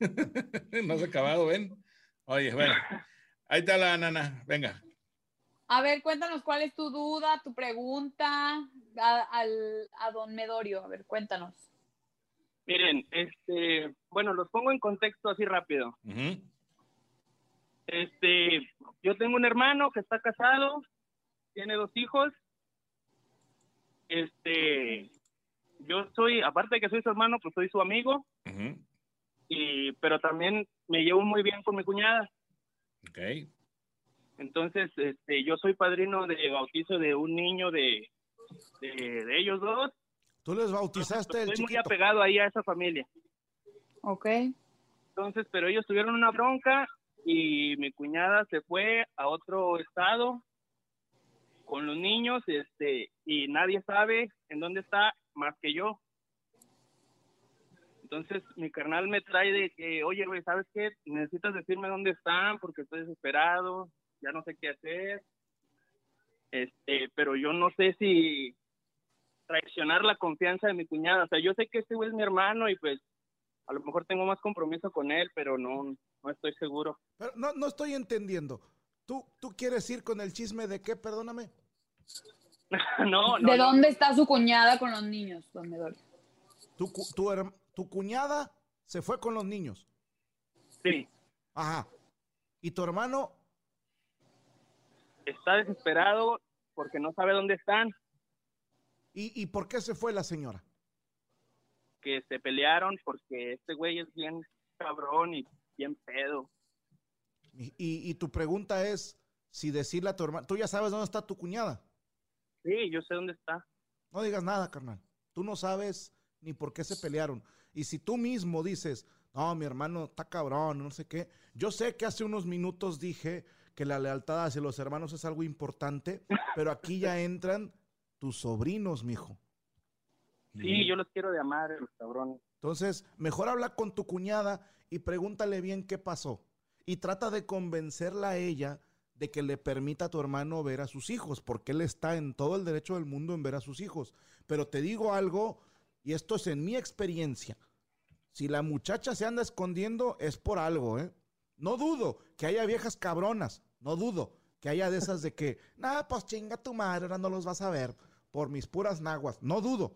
No se ha acabado, ven. Oye, bueno. Ahí está la nana. Venga. A ver, cuéntanos cuál es tu duda, tu pregunta a, al, a don Medorio. A ver, cuéntanos. Miren, este, bueno, los pongo en contexto así rápido. Este, yo tengo un hermano que está casado, tiene dos hijos. Este, yo soy, aparte de que soy su hermano, pues soy su amigo. Y, pero también me llevo muy bien con mi cuñada. Ok. Entonces, este, yo soy padrino de bautizo de un niño de, de, ellos dos. ¿Tú les bautizaste el Estoy muy apegado ahí a esa familia. Ok. Entonces, pero ellos tuvieron una bronca y mi cuñada se fue a otro estado con los niños, este, y nadie sabe en dónde está más que yo. Entonces mi carnal me trae de que, oye, güey, ¿sabes qué? Necesitas decirme dónde están porque estoy desesperado, ya no sé qué hacer. Este, pero yo no sé si traicionar la confianza de mi cuñada. O sea, yo sé que este güey es mi hermano y pues a lo mejor tengo más compromiso con él, pero no, no estoy seguro. Pero no, no estoy entendiendo. ¿Tú, ¿Tú quieres ir con el chisme de qué? Perdóname. no, ¿De dónde está su cuñada con los niños, don Medorio? ¿Tu, tu cuñada se fue con los niños? Sí. Ajá. ¿Y tu hermano? Está desesperado porque no sabe dónde están. ¿Y, y por qué se fue la señora? Que se pelearon porque este güey es bien cabrón y bien pedo. Y, y, tu pregunta es si decirle a tu hermano, ¿tú ya sabes dónde está tu cuñada? Sí, yo sé dónde está. No digas nada, carnal. Tú no sabes ni por qué se pelearon. Y si tú mismo dices, no, mi hermano está cabrón, no sé qué. Yo sé que hace unos minutos dije que la lealtad hacia los hermanos es algo importante, pero aquí ya entran tus sobrinos, mijo. Sí, yo los quiero de amar, los cabrones. Entonces, mejor habla con tu cuñada y pregúntale bien qué pasó y trata de convencerla a ella de que le permita a tu hermano ver a sus hijos, porque él está en todo el derecho del mundo en ver a sus hijos. Pero te digo algo, y esto es en mi experiencia, si la muchacha se anda escondiendo es por algo, ¿eh? No dudo que haya viejas cabronas, no dudo que haya de esas de que, nada, pues chinga tu madre, ahora no los vas a ver por mis puras naguas, no dudo.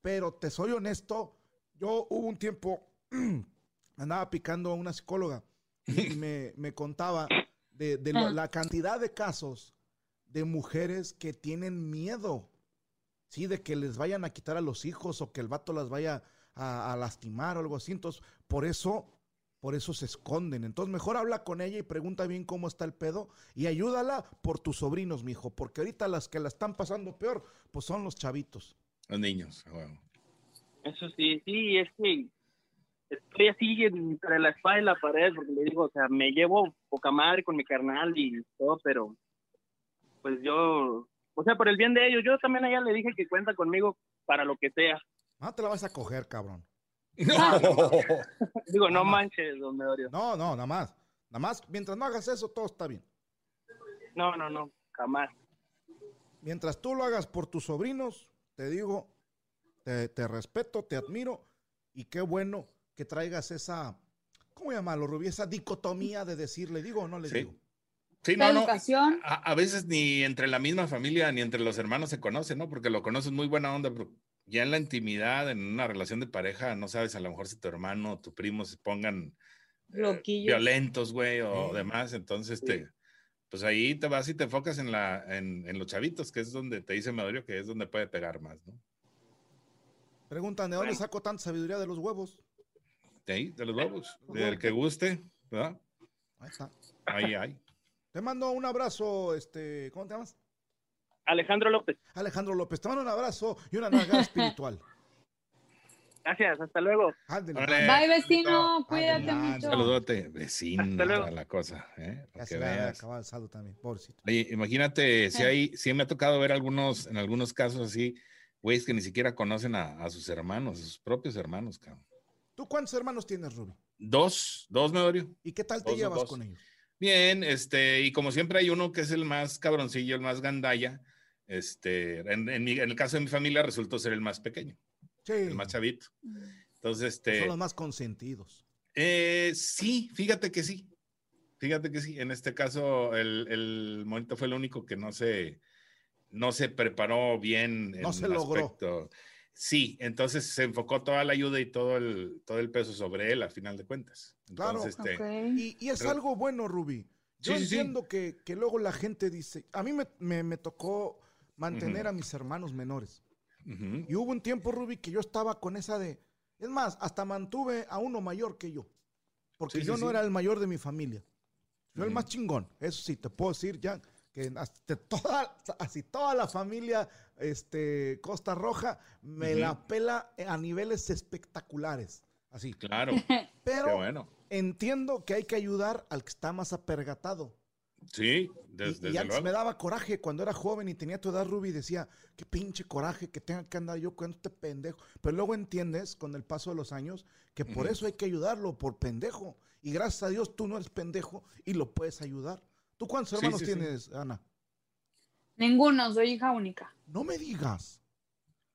Pero te soy honesto, yo hubo un tiempo, andaba picando a una psicóloga y me, contaba de, ah. la cantidad de casos de mujeres que tienen miedo, ¿sí? De que les vayan a quitar a los hijos o que el vato las vaya a, lastimar o algo así. Entonces, por eso, por eso se esconden. Entonces, mejor habla con ella y pregunta bien cómo está el pedo y ayúdala por tus sobrinos, mijo, porque ahorita las que la están pasando peor, pues son los chavitos. Los niños, Eso sí, sí, es que estoy así entre la espada y la pared, porque le digo, o sea, me llevo poca madre con mi carnal y todo, pero pues yo, o sea, por el bien de ellos, yo también a ella le dije que cuenta conmigo para lo que sea. No te la vas a coger, cabrón. No. digo, no manches, don Medorio. No, no, nada más. Nada más, mientras no hagas eso, todo está bien. No, no, no, jamás. Mientras tú lo hagas por tus sobrinos, te digo, te, te respeto, te admiro y qué bueno que traigas esa, ¿cómo llamarlo, Rubí? Esa dicotomía de decirle digo o no le digo. Sí, no, no. A, veces ni entre la misma familia ni entre los hermanos se conocen, ¿no? Porque lo conoces muy buena onda, pero ya en la intimidad, en una relación de pareja, no sabes a lo mejor si tu hermano o tu primo se pongan eh, violentos, güey, o demás. Entonces, te, pues ahí te vas y te enfocas en, la, en, en, los chavitos, que es donde te dice Madurio que es donde puede pegar más, ¿no? Preguntan, ¿de dónde saco tanta sabiduría de los huevos? De ahí, de los huevos. Del que guste, ¿verdad? Ahí está. Ahí hay. Te mando un abrazo, este, ¿cómo te llamas? Alejandro López. Alejandro López, te mando un abrazo y una nalgada espiritual. Gracias, hasta luego. Bye, vecino, cuídate mucho. Saludote, vecino, hasta luego. la cosa. ¿eh? Veas. también, pobrecito. Oye, imagínate, si hay, si me ha tocado ver algunos, en algunos casos así, güeyes que ni siquiera conocen a, a sus hermanos, a sus propios hermanos, cabrón. ¿Tú cuántos hermanos tienes, Ruby? Dos, dos, Medorio. ¿Y qué tal te llevas con ellos? Bien, este, y como siempre hay uno que es el más cabroncillo, el más gandalla. Este, en, el caso de mi familia resultó ser el más pequeño. Sí. El más chavito. Entonces, este. Son los más consentidos. Eh, sí, fíjate que sí. Fíjate que sí. En este caso, el, el monito fue el único que no se, no se preparó bien. No se logró. Sí, entonces se enfocó toda la ayuda y todo el, todo el peso sobre él a final de cuentas. claro, este, y, es algo bueno, Ruby. Yo entiendo Que, luego la gente dice, a mí me, tocó mantener a mis hermanos menores. Y hubo un tiempo, Ruby, que yo estaba con esa de, Es más, hasta mantuve a uno mayor que yo. Porque Sí, sí, yo no sí. era el mayor de mi familia. Yo el Ujú. más chingón. Eso sí, te puedo decir ya que hasta toda, así toda la familia este, Costa Roja me Ujú. la pela a niveles espectaculares. Así. Claro. Pero bueno. entiendo que hay que ayudar al que está más apergatado. Sí, Y- des- y, desde antes luego. me daba coraje cuando era joven y tenía tu edad, Ruby, decía, qué pinche coraje que tenga que andar yo con este pendejo. Pero luego entiendes, con el paso de los años, que por eso hay que ayudarlo, por pendejo. Y gracias a Dios tú no eres pendejo y lo puedes ayudar. ¿Tú cuántos hermanos sí, sí. tienes, Ana? Ninguno, soy hija única. No me digas.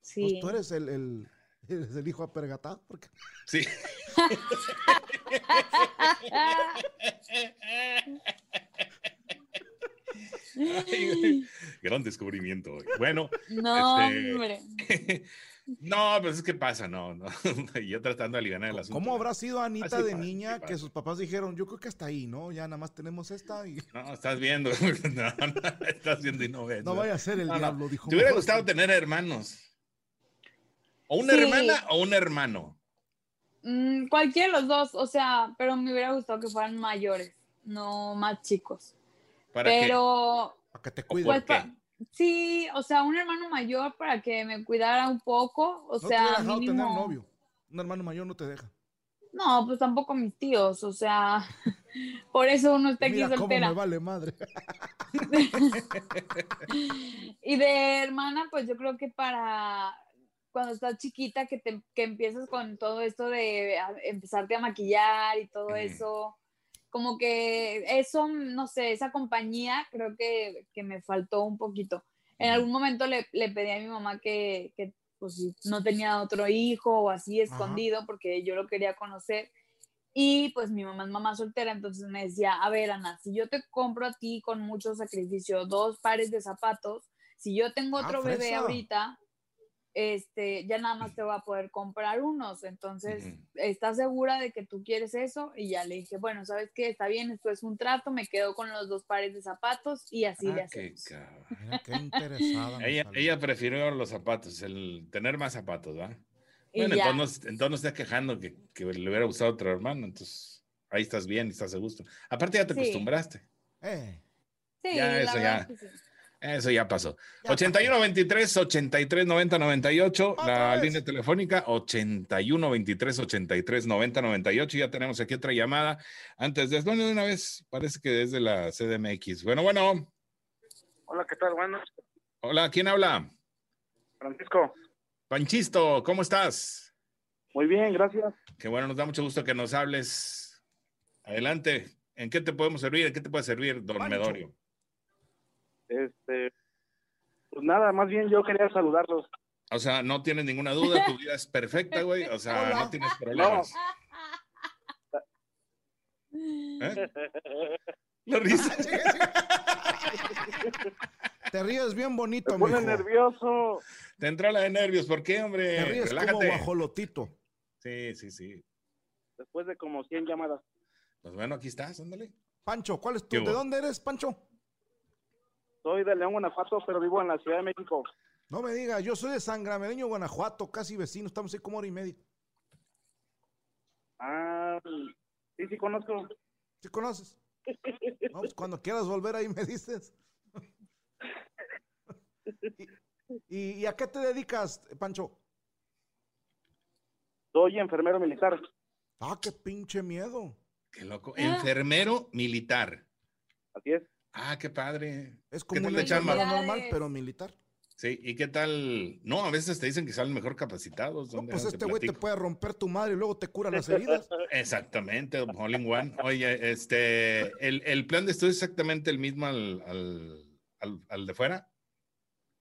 Pues Sí. tú eres el, el, eres el hijo apergatado. Porque... Sí. Ay. Gran descubrimiento. Bueno, No, Este- hombre. no, pues es que pasa, no, no. Yo tratando de aliviar el asunto. ¿Cómo habrá sido Anita Así de pasa, niña que pasa. sus papás dijeron, yo creo que hasta ahí, ¿no? Ya nada más tenemos esta y No, estás viendo. No, no, estás viendo y no ves. no vaya a ser el No, no. diablo, dijo. ¿Te hubiera gustado sí. tener hermanos? ¿O una Sí. hermana o un hermano? Mm, cualquiera de los dos, o sea, pero me hubiera gustado que fueran mayores, no más chicos. ¿Para qué? Pero, Para que te ¿O cuiden. por pues, qué? pa- sí, o sea, un hermano mayor para que me cuidara un poco, o no te sea, dejado mínimo. tener novio. Un hermano mayor no te deja. No, pues tampoco mis tíos, o sea, por eso uno está aquí Mira cómo soltera. me vale madre. Y de hermana, pues yo creo que para cuando estás chiquita, que, te, que empiezas con todo esto de a- empezarte a maquillar y todo eso, como que eso, no sé, esa compañía creo que, que me faltó un poquito. En algún momento le, le pedí a mi mamá que, que pues, no tenía otro hijo o así escondido, porque yo lo quería conocer. Y pues mi mamá es mamá soltera, entonces me decía, a ver, Ana, si yo te compro a ti con mucho sacrificio dos pares de zapatos, si yo tengo Ah, otro bebé fresa. ahorita, este, ya nada más te voy a poder comprar unos. Entonces, Ujú. ¿estás segura de que tú quieres eso? Y ya le dije, bueno, ¿sabes qué? Está bien, esto es un trato, me quedo con los dos pares de zapatos y así le Ah, qué hacemos. cabrón. Mira qué interesada. Ella, prefirió los zapatos, el tener más zapatos, ¿va? Y Bueno, entonces, no- entonces no estás quejando que, que le hubiera gustado otro hermano, entonces ahí estás bien, estás a gusto. Aparte ya te Sí. acostumbraste, Eh, Sí, ya, la eso verdad ya. que sí. Eso ya pasó. Ya 81 23 83 90 98, Otra la vez. línea telefónica 81 23 83 90 98. Ya tenemos aquí otra llamada. Antes de, bueno, de una vez, parece que desde la CDMX. Bueno, bueno, Hola, ¿qué tal? Bueno, hola, ¿quién habla? Francisco. Panchisto, ¿cómo estás? Muy bien, gracias. Qué bueno, nos da mucho gusto que nos hables. Adelante. ¿En qué te podemos servir? ¿En qué te puede servir, don Pancho. Medorio? Este, pues nada, más bien yo quería saludarlos. O sea, no tienes ninguna duda, tu vida es perfecta, güey. O sea, Hola. no tienes problemas. Ah, ¿Eh? La risa. te ríes bien bonito, Me pone mijo. nervioso. Te entró la de nervios. ¿Por qué, hombre? Te ríes como Relájate. guajolotito. Sí, sí, sí. Después de como 100 llamadas. Pues bueno, aquí estás, ándale. Pancho, ¿cuál es ¿Qué tu? ¿De dónde eres, Pancho? Soy de León, Guanajuato, pero vivo en la Ciudad de México. No me digas, yo soy de San Grameleño, Guanajuato, casi vecino, estamos ahí como hora y media. Ah, sí, sí conozco. ¿Sí conoces? No, pues cuando quieras volver ahí me dices. ¿Y, y- y a qué te dedicas, Pancho? Soy enfermero militar. Ah, qué pinche miedo. Qué loco. Ah. Enfermero militar. Así es. Ah, qué padre. Es ¿Qué como un normal, pero militar. Sí, ¿y qué tal? No, a veces te dicen que salen mejor capacitados. No, ¿Dónde pues te este güey te puede romper tu madre y luego te cura las heridas. Exactamente, all in one. Oye, este, el, el plan de estudio es exactamente el mismo al, al, al, al de fuera.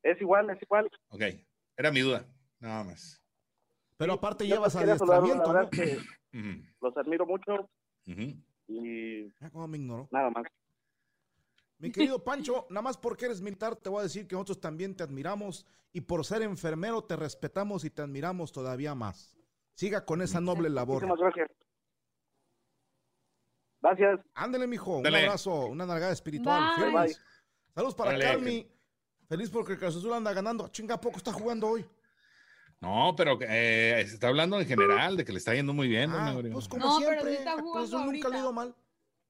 Es igual, es igual. Ok, era mi duda, nada más. Pero aparte Yo llevas adiestramiento, ¿no? que los admiro mucho ujú. y Ah, cómo me ignoró. nada más. Mi querido Pancho, nada más porque eres militar, te voy a decir que nosotros también te admiramos y por ser enfermero te respetamos y te admiramos todavía más. Siga con esa noble labor. Muchísimas gracias. Gracias. Ándele, mijo, un Dale. abrazo, una nalgada espiritual. Bye. Firmes. Saludos para. Carmi. Feliz porque el Cruz Azul anda ganando. Chinga, ¿a poco está jugando hoy? No, pero eh, se está hablando en general de que le está yendo muy bien. Ah, pues como No, pero siempre, sí está Cruz jugando Azul nunca le ha ido mal.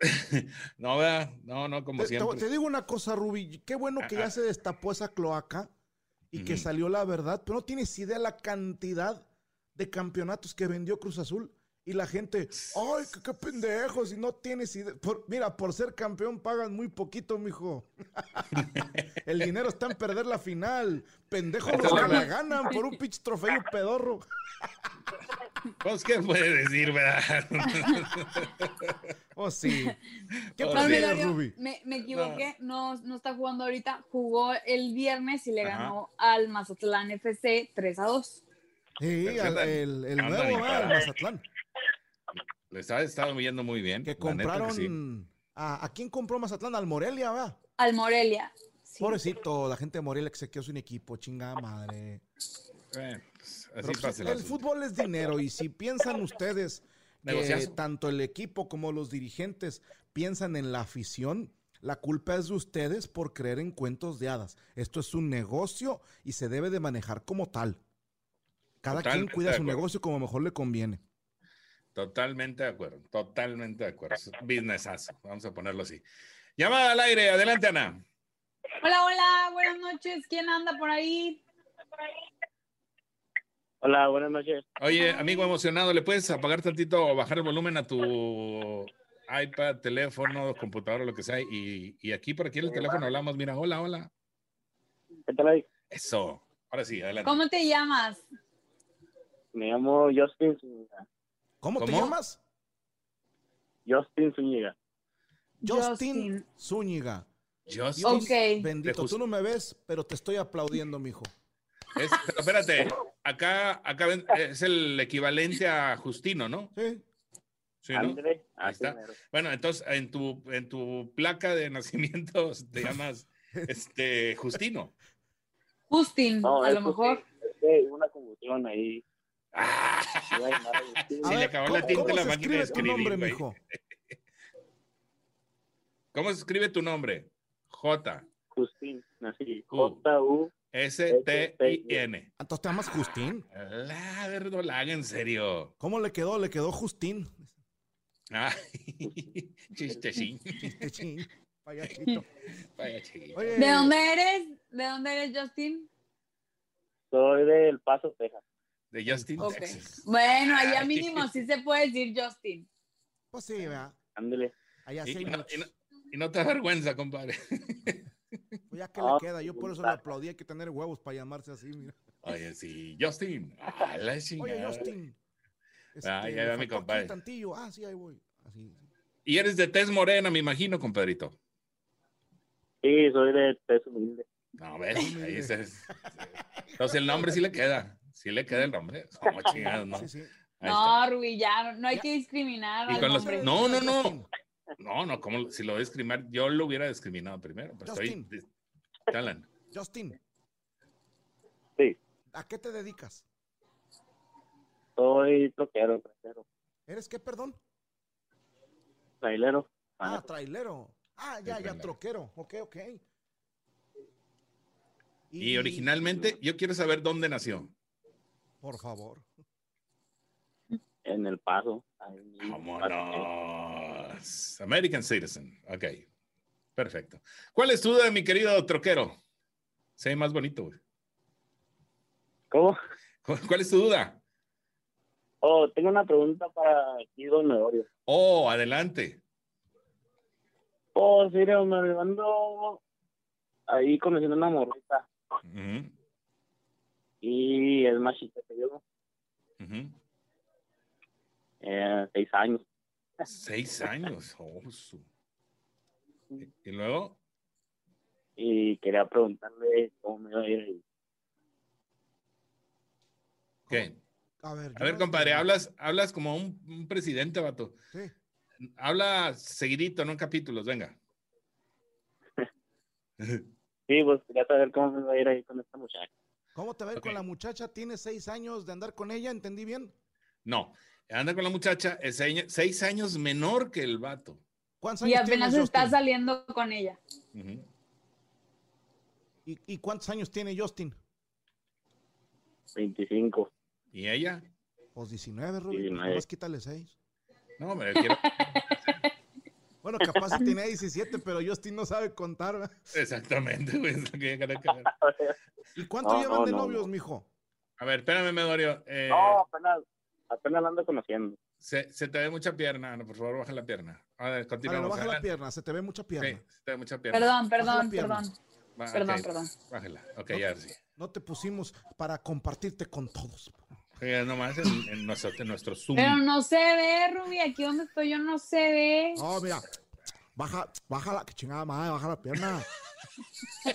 no, ¿verdad? No, no, como Te, siempre. te digo una cosa, Ruby. Qué bueno que ya se destapó esa cloaca y que salió la verdad, pero no tienes idea la cantidad de campeonatos que vendió Cruz Azul. Y la gente, ay, qué, qué pendejos, y no tienes idea. Por- mira, por ser campeón pagan muy poquito, mijo. El dinero está en perder la final. Pendejos los que la ganan por un pitch trofeo pedorro. Pues, ¿qué puede decir, verdad? Oh, sí. ¿Qué Oh, No, Melodio, Ruby? me, me equivoqué, no, no está jugando ahorita. Jugó el viernes y le Ajá. ganó al Mazatlán FC 3 a 2. Sí, al- el, el nuevo, el imparables. Mazatlán. Les ha estado yendo muy bien. Que compraron. sí. a, ¿A quién compró Mazatlán? Al Morelia, va. Al Morelia. Sí. Pobrecito, la gente de Morelia que se quedó sin equipo, chingada madre. Pues, así Pero, pues, pasa el fútbol es dinero y si piensan ustedes que tanto el equipo como los dirigentes piensan en la afición, la culpa es de ustedes por creer en cuentos de hadas. Esto es un negocio y se debe de manejar como tal. Cada quien cuida su negocio como mejor le conviene. Totalmente de acuerdo, totalmente de acuerdo. Businessazo, vamos a ponerlo así. Llamada al aire, adelante, Ana. Hola, hola, buenas noches. ¿Quién anda por ahí? Hola, buenas noches. Oye, amigo emocionado, ¿le puedes apagar tantito o bajar el volumen a tu iPad, teléfono, computadora, lo que sea? Y, y aquí, por aquí en el teléfono hablamos, mira, hola, hola. ¿Qué tal ahí? Eso, ahora sí, adelante. ¿Cómo te llamas? Me llamo Justin ¿Cómo, te llamas? Justin Zúñiga. Justin, Justin. Zúñiga. Just- Dios Ok. bendito, tú no me ves, pero te estoy aplaudiendo, mijo. es- pero espérate, acá, acá ven- es el equivalente a Justino, ¿no? Sí. Sí, ¿no? André. Ahí está. Bueno, entonces en tu, en tu placa de nacimiento te llamas este Justino. Justin, No, a lo mejor. una confusión ahí. Ah, Sí, le acabó ¿cómo, la tinta la se máquina de escribe tu escribir, nombre, mijo? ¿Cómo se escribe tu nombre? J Justin, así. J-U. S T I N. Entonces te llamas Justín. La verdolaga, en serio. ¿Cómo le quedó? Le quedó Justín. Ay, chistecín. Vaya chiquillo. Oye, ¿De dónde eres? ¿De dónde eres, Justin? Soy del Paso, Texas. De Justin. Texas. Bueno, allá Ay. mínimo sí se puede decir Justin. Pues sí, ¿verdad? Ándele. Allá Y, sí no, y no- y no te da vergüenza, compadre. Pues ya que Ah, le queda, yo por eso le aplaudí, hay que tener huevos para llamarse así, mira. Oye, sí, Justin. A la Oye. Justin. Este, Ah, ya me va mi compadre. tantillo. Ah, sí, ahí voy. Así. Y eres de tez morena, me imagino, compadrito. Sí, soy de Teso Humilde. No, ves, ahí es- Entonces el nombre sí le queda. Sí le queda el nombre. Como chingados, ¿no? Sí. No, Rubí, ya, no, hay Ya. que discriminar Y al con los- hombre. no, no, no. Justin. No, no, como si lo voy a discriminar, yo lo hubiera discriminado primero. Pues estoy. Justin. Talan. Justin, Sí, ¿a qué te dedicas? soy troquero, trasero, ¿Eres qué, perdón? trailero. Ah, trailero. Ah, ya, ya, trailero. troquero. Ok, ok. Y originalmente, yo quiero saber dónde nació. Por favor. en El Paso. Vámonos. American Citizen. Ok. Perfecto. ¿Cuál es tu duda, mi querido troquero? Sé más bonito, güey. ¿Cómo? ¿Cu- ¿Cuál es tu duda? Oh, tengo una pregunta para aquí, don Medorio. Oh, adelante. Oh, sí, Medorio, ando ahí conociendo una morrita Ujú, y es más chica que yo, eh, seis años. Seis años. Oh, Y luego, Y quería preguntarle cómo me iba a ir ahí. ¿qué? A ver, A ver, compadre, hablas, hablas como un, un presidente, vato. Sí. Habla seguidito, no en capítulos, venga. Sí, pues quería saber cómo me iba a ir ahí con esta muchacha. ¿Cómo te va a ir con la muchacha? ¿Tienes seis años de andar con ella? ¿Entendí bien? No, anda con la muchacha, es seis años menor que el vato. ¿Cuántos Y años apenas tienes, está Justin? saliendo con ella. ¿Y, y cuántos años tiene Justin? 25. ¿Y ella? Pues 19, Rubí. 19. Nomás quítale 6. No, me quiero. Bueno, capaz tenía 17, pero Justin no sabe contar. ¿verdad? Exactamente, güey. ¿Y cuánto No, llevan no, de no, novios, no. mijo? A ver, espérame, Medorio. Eh, No, apenas, apenas la ando conociendo. se, se te ve mucha pierna. No, por favor, baja la pierna. A ver, continuamos. no baja la pierna, se te ve mucha pierna. Sí, se te ve mucha pierna. Perdón, perdón, perdón. Va, Perdón, ok, perdón. Bájala. Ok, ya sí. No te pusimos para compartirte con todos. Oiga, nomás en, en nuestro, en nuestro Zoom. Pero no se ve, Ruby. Aquí donde estoy yo no se ve. No, mira. Baja, baja la, que chingada madre, baja la pierna.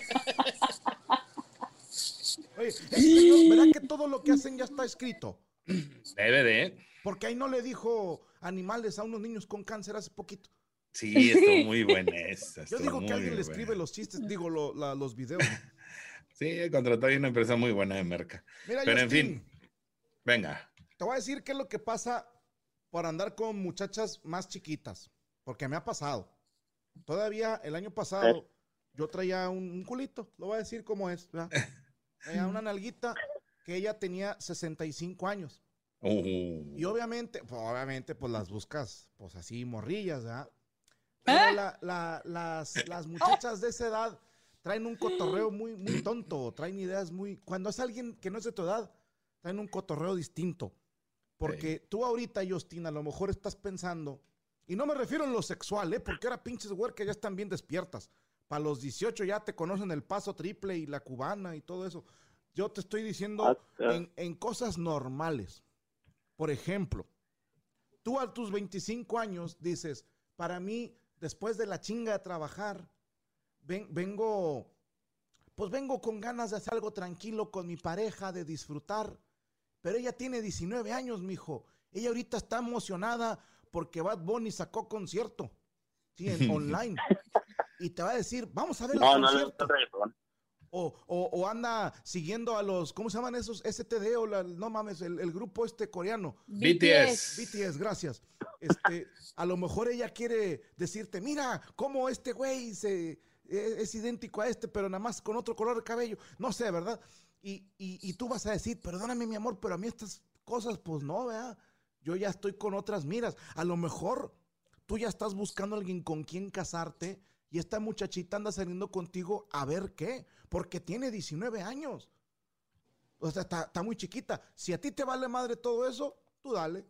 Oye, señor, ¿verdad que todo lo que hacen ya está escrito? Debe de. Porque ahí no le dijo animales a unos niños con cáncer hace poquito. Sí, estuvo muy buena esa. Yo digo que alguien le buena. escribe los chistes, digo lo- la- los videos. Sí, contrató ahí una empresa muy buena de merca. Mira, Pero en fin, venga. Te voy a decir qué es lo que pasa por andar con muchachas más chiquitas. Porque me ha pasado. Todavía el año pasado yo traía un, un culito, lo voy a decir como es. ¿verdad? Traía una nalguita que ella tenía 65 años. Uh, Y obviamente, pues, obviamente, pues las buscas, pues así, morrillas, ¿verdad? Pero la- la- las, las muchachas de esa edad traen un cotorreo muy, muy tonto, traen ideas muy... Cuando es alguien que no es de tu edad, traen un cotorreo distinto. Porque tú ahorita, Justin, a lo mejor estás pensando, y no me refiero en lo sexual, ¿eh? Porque ahora pinches huercas ya están bien despiertas. Para los 18 ya te conocen el paso triple y la cubana y todo eso. Yo te estoy diciendo Ah, ah. en, en cosas normales. Por ejemplo, tú a tus 25 años dices, para mí, después de la chinga de trabajar, ven- vengo, pues vengo con ganas de hacer algo tranquilo con mi pareja, de disfrutar. Pero ella tiene 19 años, mijo. Ella ahorita está emocionada porque Bad Bunny sacó concierto. Sí, en online. Y te va a decir, vamos a ver el No, concierto. el reggaetón. O, o- o anda siguiendo a los, ¿cómo se llaman esos? STD o la, no mames, el, el grupo este coreano. BTS. BTS, gracias. Este, a lo mejor ella quiere decirte, mira, cómo este güey se, e- es idéntico a este, pero nada más con otro color de cabello. No sé, ¿verdad? Y, y- y tú vas a decir, perdóname mi amor, pero a mí estas cosas, pues no, ¿verdad? Yo ya estoy con otras miras. A lo mejor tú ya estás buscando a alguien con quien casarte y esta muchachita anda saliendo contigo a ver qué, porque tiene 19 años. O sea, está, está muy chiquita. Si a ti te vale madre todo eso, tú dale.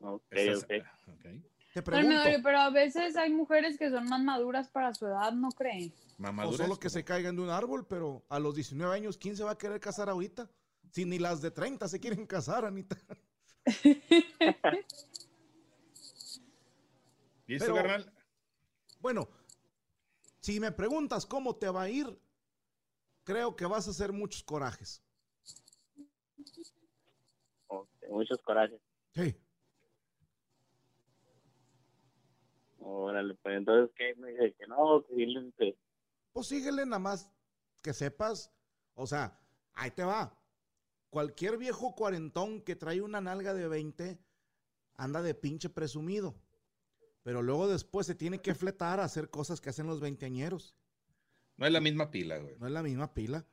Ok, ok. es- ok. Te Bueno, pregunto. Pero a veces hay mujeres que son más maduras para su edad, ¿no creen? O Mamaduras, solo que como- se caigan de un árbol, pero a los 19 años, ¿quién se va a querer casar ahorita? Si ni las de 30 se quieren casar, Anita. ¿Y eso, pero- carnal? Bueno, si me preguntas cómo te va a ir, creo que vas a hacer muchos corajes. Muchos corajes. Sí. Órale, pues entonces, ¿qué? Me dice que no, que que- Pues síguele nada más que sepas. O sea, ahí te va. Cualquier viejo cuarentón que trae una nalga de 20 anda de pinche presumido. Pero luego después se tiene que fletar a hacer cosas que hacen los veinteañeros. No es la misma pila, güey. No es la misma pila.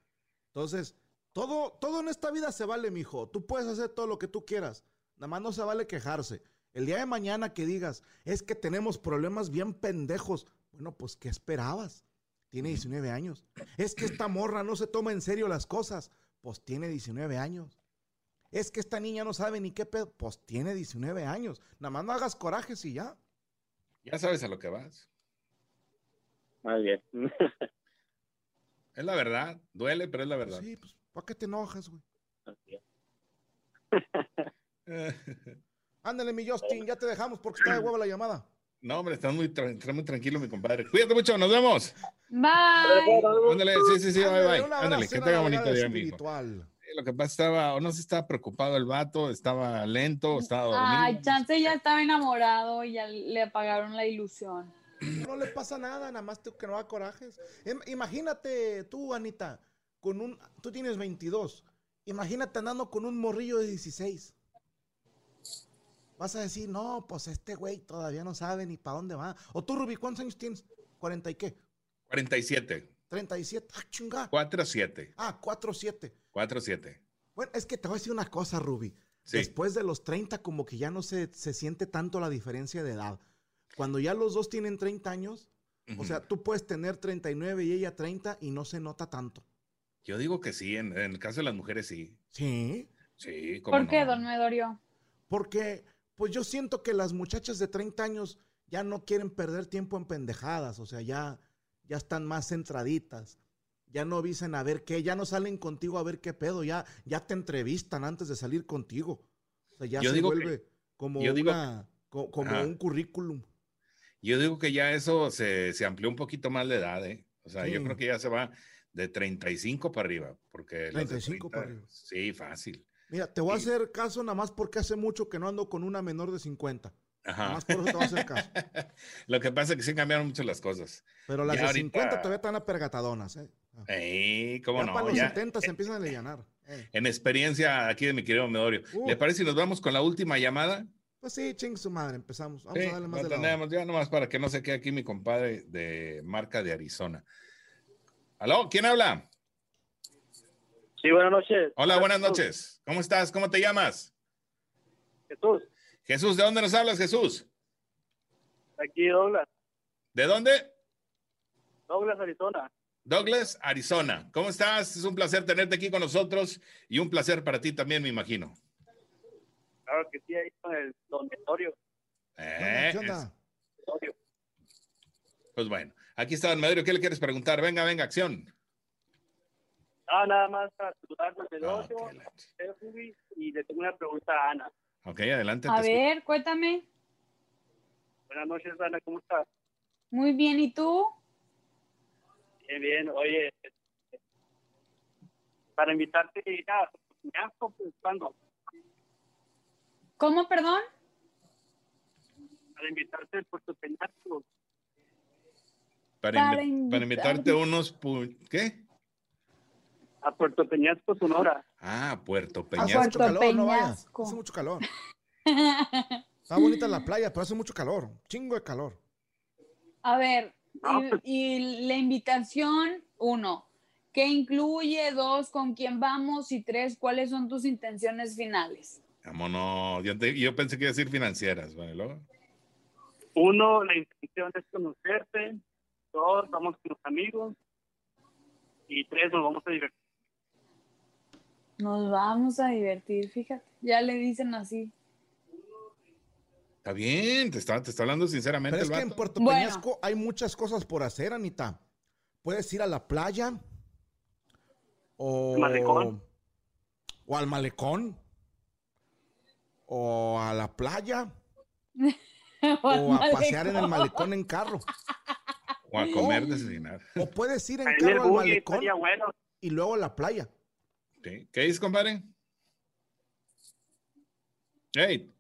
Entonces, todo, todo en esta vida se vale, mijo. Tú puedes hacer todo lo que tú quieras. Nada más no se vale quejarse. El día de mañana que digas, es que tenemos problemas bien pendejos. Bueno, pues, ¿qué esperabas? Tiene 19 años. Es que esta morra no se toma en serio las cosas. Pues tiene 19 años. Es que esta niña no sabe ni qué pedo. Pues tiene 19 años. Nada más no hagas corajes y ya. Ya sabes a lo que vas. Muy bien. Es la verdad. Duele, pero es la verdad. Sí, pues, ¿para qué te enojas, güey? Así es. Ándale, mi Justin, ya te dejamos porque está de huevo la llamada. No, hombre, estás muy, tra- está muy tranquilo, mi compadre. Cuídate mucho, nos vemos. Bye. Ándale, sí, sí, sí, bye, Ándale, bye. Ándale, que tenga bonito día, amigo. espiritual. Sí, Lo que pasa estaba, o no sé si estaba preocupado el vato, estaba lento, estaba dormido. Ay, Chance ya estaba enamorado y ya le apagaron la ilusión. No le pasa nada, nada más que no da corajes. Im- Imagínate tú, Anita, con un, tú tienes 22. Imagínate andando con un morrillo de 16. Vas a decir, no, pues este güey todavía no sabe ni para dónde va. O tú, Rubí, ¿cuántos años tienes? ¿40 y qué? 47. 37. Ah, chinga. 4-7. Ah, 4-7. 4-7. Bueno, es que te voy a decir una cosa, Ruby. Sí. Después de los 30, como que ya no se, se siente tanto la diferencia de edad. Cuando ya los dos tienen 30 años, o sea, tú puedes tener 39 y ella 30 y no se nota tanto. Yo digo que sí, en, en el caso de las mujeres sí. Sí. Sí, ¿cómo ¿Por qué, no? don Medorio? Porque, pues yo siento que las muchachas de 30 años ya no quieren perder tiempo en pendejadas, o sea, ya, ya están más centraditas. Ya no avisen a ver qué, ya no salen contigo a ver qué pedo, ya, ya te entrevistan antes de salir contigo. O sea, ya Yo se digo que- vuelve como, yo digo- una, co- como un currículum. Yo digo que ya eso se, se amplió un poquito más de edad, ¿eh? O sea, yo creo que ya se va de 35 para arriba, porque las de 35 para 30, arriba. Sí, fácil. Mira, te voy a hacer caso nada más porque hace mucho que no ando con una menor de 50. Nada Ajá. más por eso te voy a hacer caso. Lo que pasa es que sí cambiaron mucho las cosas. Pero las Ya de ahorita- 50 todavía están apergatadonas, ¿eh? Ah. Ey, ¿cómo ya no? para los Ya, 70 se empiezan a alivianar. eh. en experiencia aquí de mi querido Medorio. Uh. ¿Le parece si nos vamos con la última llamada? Pues sí, ching su madre, empezamos. Vamos Sí, a darle más no de la tenemos, ya nomás para que no se quede aquí mi compadre de marca de Arizona. ¿Aló? ¿Quién habla? Sí, buenas noches. Hola, buenas noches. ¿Cómo estás? ¿Cómo te llamas? Jesús, Jesús, ¿de dónde nos hablas, Jesús? aquí Douglas, ¿De dónde? Douglas, Arizona. Douglas, Arizona. ¿Cómo estás? Es un placer tenerte aquí con nosotros y un placer para ti también, me imagino. Claro que sí, ahí con el dormitorio. Eh, ¿Qué onda? dormitorio. Pues bueno, aquí está Don Medorio. ¿Qué le quieres preguntar? Venga, venga, acción. Ah, nada más para saludar desde el Ah, la- usted, Ruby, y le tengo una pregunta a Ana. Ok, adelante. A ver, cuéntame. Buenas noches, Ana, ¿cómo estás? Muy bien, ¿y tú? Bien, bien. Oye, para invitarte a Peñasco, pues, ¿cuándo? ¿Cómo, perdón? Para invitarte al Puerto Peñasco. Para, Para invi- para invitarte unos... ¿Qué? A Puerto Peñasco, Sonora. Ah, Puerto Hace Peñasco. mucho calor, no vayas. Hace mucho calor. Está bonita la playa, pero hace mucho calor. Chingo de calor. A ver, y, pues- y la invitación, uno, ¿qué incluye? Dos, ¿con quién vamos? Y tres, ¿cuáles son tus intenciones finales? Vámonos. Yo, te- yo pensé que iba a decir financieras. Luego. Uno, la intención es conocerte. Dos, vamos con los amigos. Y tres, nos vamos a divertir. Nos vamos a divertir, fíjate. Ya le dicen así. Está bien, te está, te está hablando sinceramente Pero es el que en. Puerto Bueno. Peñasco hay muchas cosas por hacer, Anita. Puedes ir a la playa. O, Malecón. o al malecón. O a la playa. O a pasear en el malecón en carro. O a comer, desayunar. O puedes ir en carro al malecón bueno. y luego a la playa. Sí. ¿Qué dices, compadre? Hey,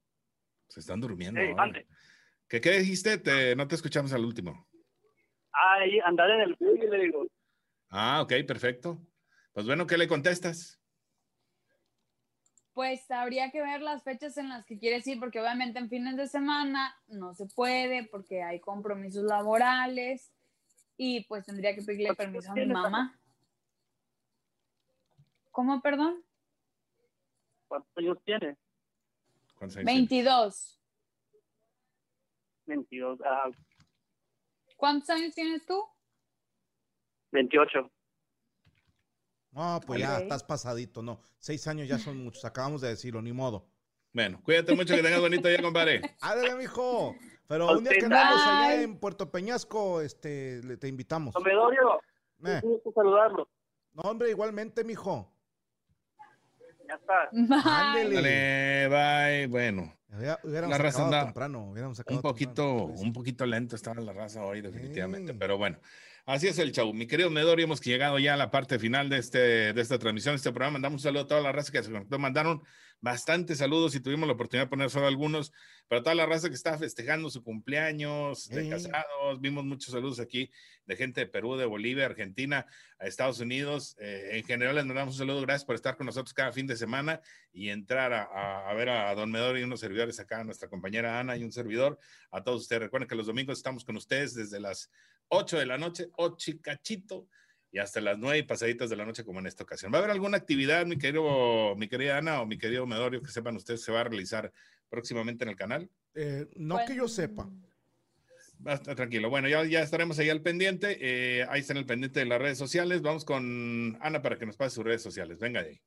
se están durmiendo. Ey, ahora. mande. ¿Qué, qué dijiste? Te- no te escuchamos al último. Ahí, andar en el buggy, le digo. Ah, ok, perfecto. Pues bueno, ¿qué le contestas? Pues habría que ver las fechas en las que quieres ir, porque obviamente en fines de semana no se puede, porque hay compromisos laborales y pues tendría que pedirle ¿Cuántos permiso a mi mamá. ¿Cómo, perdón? ¿Cuántos años tiene? ¿Cuántos años tienes? 22. 22. Ah, ¿Cuántos años tienes tú? 28. No, pues ya estás pasadito, no. Seis años ya son muchos, acabamos de decirlo, ni modo. Bueno, cuídate mucho, que tengas bonito día, compadre. Ándale, mijo. Pero un día que andamos allá en Puerto Peñasco, este, le- te invitamos. Comedorio, Eh, un gusto saludarlo. No, hombre, igualmente, mijo. Ya está. Ándele. Dale, bye. Bueno, Hubiera- Hubiéramos La raza acabado anda temprano. Hubiéramos un poquito, temprano, un poquito lento estaba la raza hoy, definitivamente. Sí. Pero bueno, así es el show. Mi querido Medorio, hemos llegado ya a la parte final de, este, de esta transmisión, de este programa. Mandamos un saludo a toda la raza que se conectó. Mandaron bastantes saludos y tuvimos la oportunidad de poner solo algunos, pero toda la raza que está festejando su cumpleaños, de casados, vimos muchos saludos aquí de gente de Perú, de Bolivia, Argentina, a Estados Unidos. Eh, en general les mandamos un saludo, gracias por estar con nosotros cada fin de semana y entrar a, a- a ver a, Don Medor y unos servidores acá, nuestra compañera Ana y un servidor. A todos ustedes, recuerden que los domingos estamos con ustedes desde las 8 de la noche, 8 y cachito. Y hasta las nueve y pasaditas de la noche como en esta ocasión. ¿Va a haber alguna actividad, mi querido, mi querida Ana o mi querido Medorio, que sepan ustedes se va a realizar próximamente en el canal? Eh, no que yo sepa. Basta, tranquilo. Bueno, ya, ya estaremos ahí al pendiente. Eh, ahí está en el pendiente de las redes sociales. Vamos con Ana para que nos pase sus redes sociales. Venga de ahí.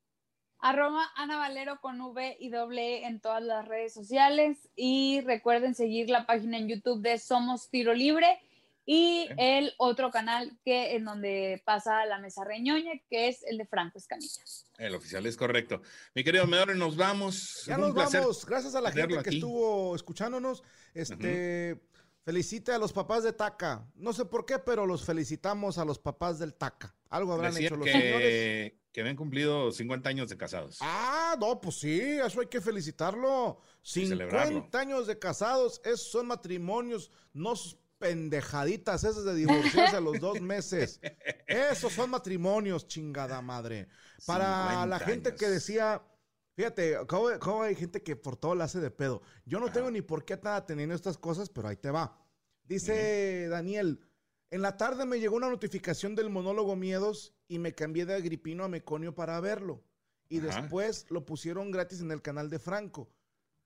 Arroba Ana Valero con V y doble E en todas las redes sociales. Y recuerden seguir la página en YouTube de Somos Tiro Libre y el otro canal que en donde pasa la mesa reñoña, que es el de Franco Escamilla. El oficial es correcto. Mi querido Medor, nos vamos. Ya nos vamos. Gracias a la gente que estuvo escuchándonos. Este. Felicite a los papás de Taca. No sé por qué, pero los felicitamos a los papás del Taca. Algo habrán hecho los señores. Que habían cumplido 50 años de casados. Ah, no, pues sí, eso hay que felicitarlo. 50 años de casados, esos son matrimonios, no pendejaditas esas de divorciarse a los dos meses. Esos son matrimonios, chingada madre. Para la gente que decía, fíjate, ¿cómo, hay gente que por todo la hace de pedo? Yo no tengo ni por qué estar teniendo estas cosas, pero ahí te va. Dice Daniel, en la tarde me llegó una notificación del monólogo Miedos y me cambié de Agripino a Meconio para verlo. Y después lo pusieron gratis en el canal de Franco.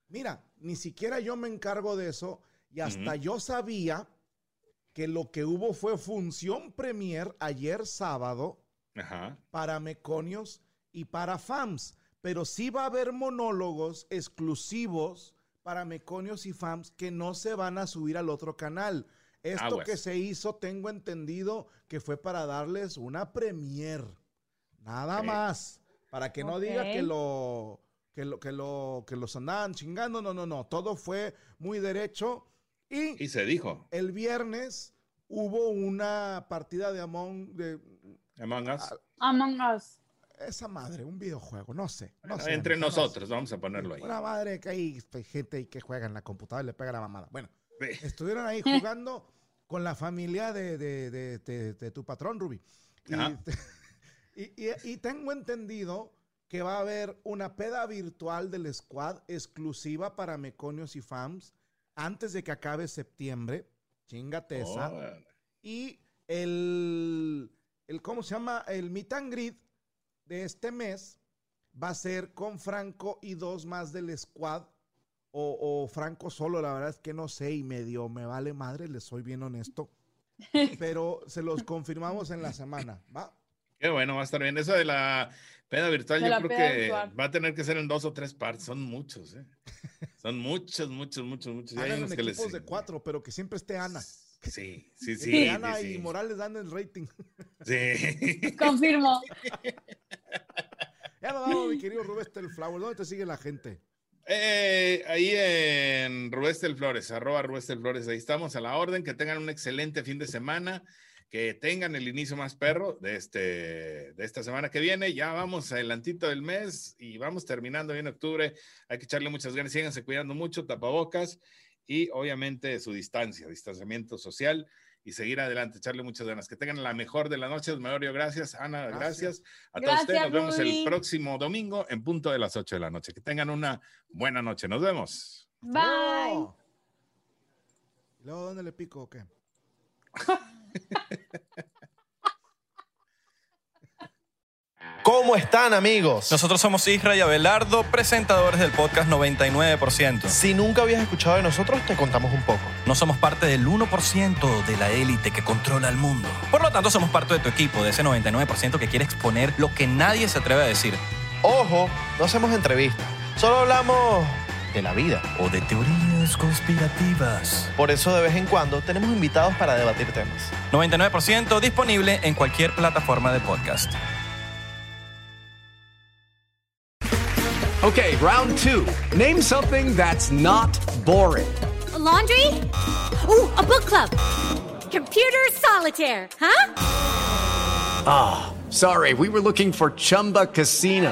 Mira, ni siquiera yo me encargo de eso y hasta yo sabía que lo que hubo fue función premier ayer sábado para Meconios y para FAMS, pero sí va a haber monólogos exclusivos para Meconios y FAMS que no se van a subir al otro canal. Esto que se hizo, tengo entendido que fue para darles una premier. Nada más. Para que no diga que lo, que lo, que lo, que los andaban chingando. No, no, no. Todo fue muy derecho. Y, se dijo. El viernes hubo una partida de Among, de, Among Us. Among Us. Esa madre, un videojuego, no sé. entre nosotros, vamos a ponerlo ahí. Una madre que hay gente ahí que juega en la computadora y le pega la mamada. Bueno, estuvieron ahí jugando con la familia de, de, de, tu patrón, Ruby. Y, y, tengo entendido que va a haber una peda virtual del squad exclusiva para meconios y fans antes de que acabe septiembre. Chingate esa. Y el, el, ¿cómo se llama? El meet and greet de este mes va a ser con Franco y dos más del squad. O, Franco solo, la verdad es que no sé y medio me vale madre, les soy bien honesto. Pero se los confirmamos en la semana, ¿va? Qué bueno, va a estar bien. Eso de la peda virtual, yo creo que va a tener que ser en dos o tres partes. Son muchos, ¿eh? Son muchos, muchos, muchos, muchos. Hagan en equipos de cuatro, pero que siempre esté Ana. Sí, sí, sí. Ana y Morales dan el rating. Sí. Confirmo. Ya nos vamos, mi querido Rubén Flower. ¿Dónde te sigue la gente? Eh, ahí en Rubestel Flores, arroba Rubestel Flores, ahí estamos a la orden, que tengan un excelente fin de semana, que tengan el inicio más perro de, este, de esta semana que viene. Ya vamos adelantito del mes y vamos terminando bien octubre. Hay que echarle muchas ganas, síganse cuidando mucho, tapabocas y obviamente su distancia, distanciamiento social y seguir adelante, echarle muchas ganas. Que tengan la mejor de las noches, Medorio, gracias. Ana, gracias. A todos ustedes, nos vemos el próximo domingo en punto de las 8 de la noche. Que tengan una buena noche. Nos vemos. Bye. luego dónde le pico o qué? ¿Cómo están amigos? Nosotros somos Isra y Abelardo, presentadores del podcast 99%. Si nunca habías escuchado de nosotros, te contamos un poco. No somos parte del 1% de la élite que controla el mundo. Por lo tanto, somos parte de tu equipo, de ese 99% que quiere exponer lo que nadie se atreve a decir. Ojo, no hacemos entrevistas, solo hablamos de la vida. O de teorías conspirativas. Por eso de vez en cuando tenemos invitados para debatir temas. 99% disponible en cualquier plataforma de podcast. Okay, round two. Name something that's not boring. A laundry? Ooh, a book club. Computer solitaire, huh? Ah, oh, sorry, we were looking for Chumba Casino.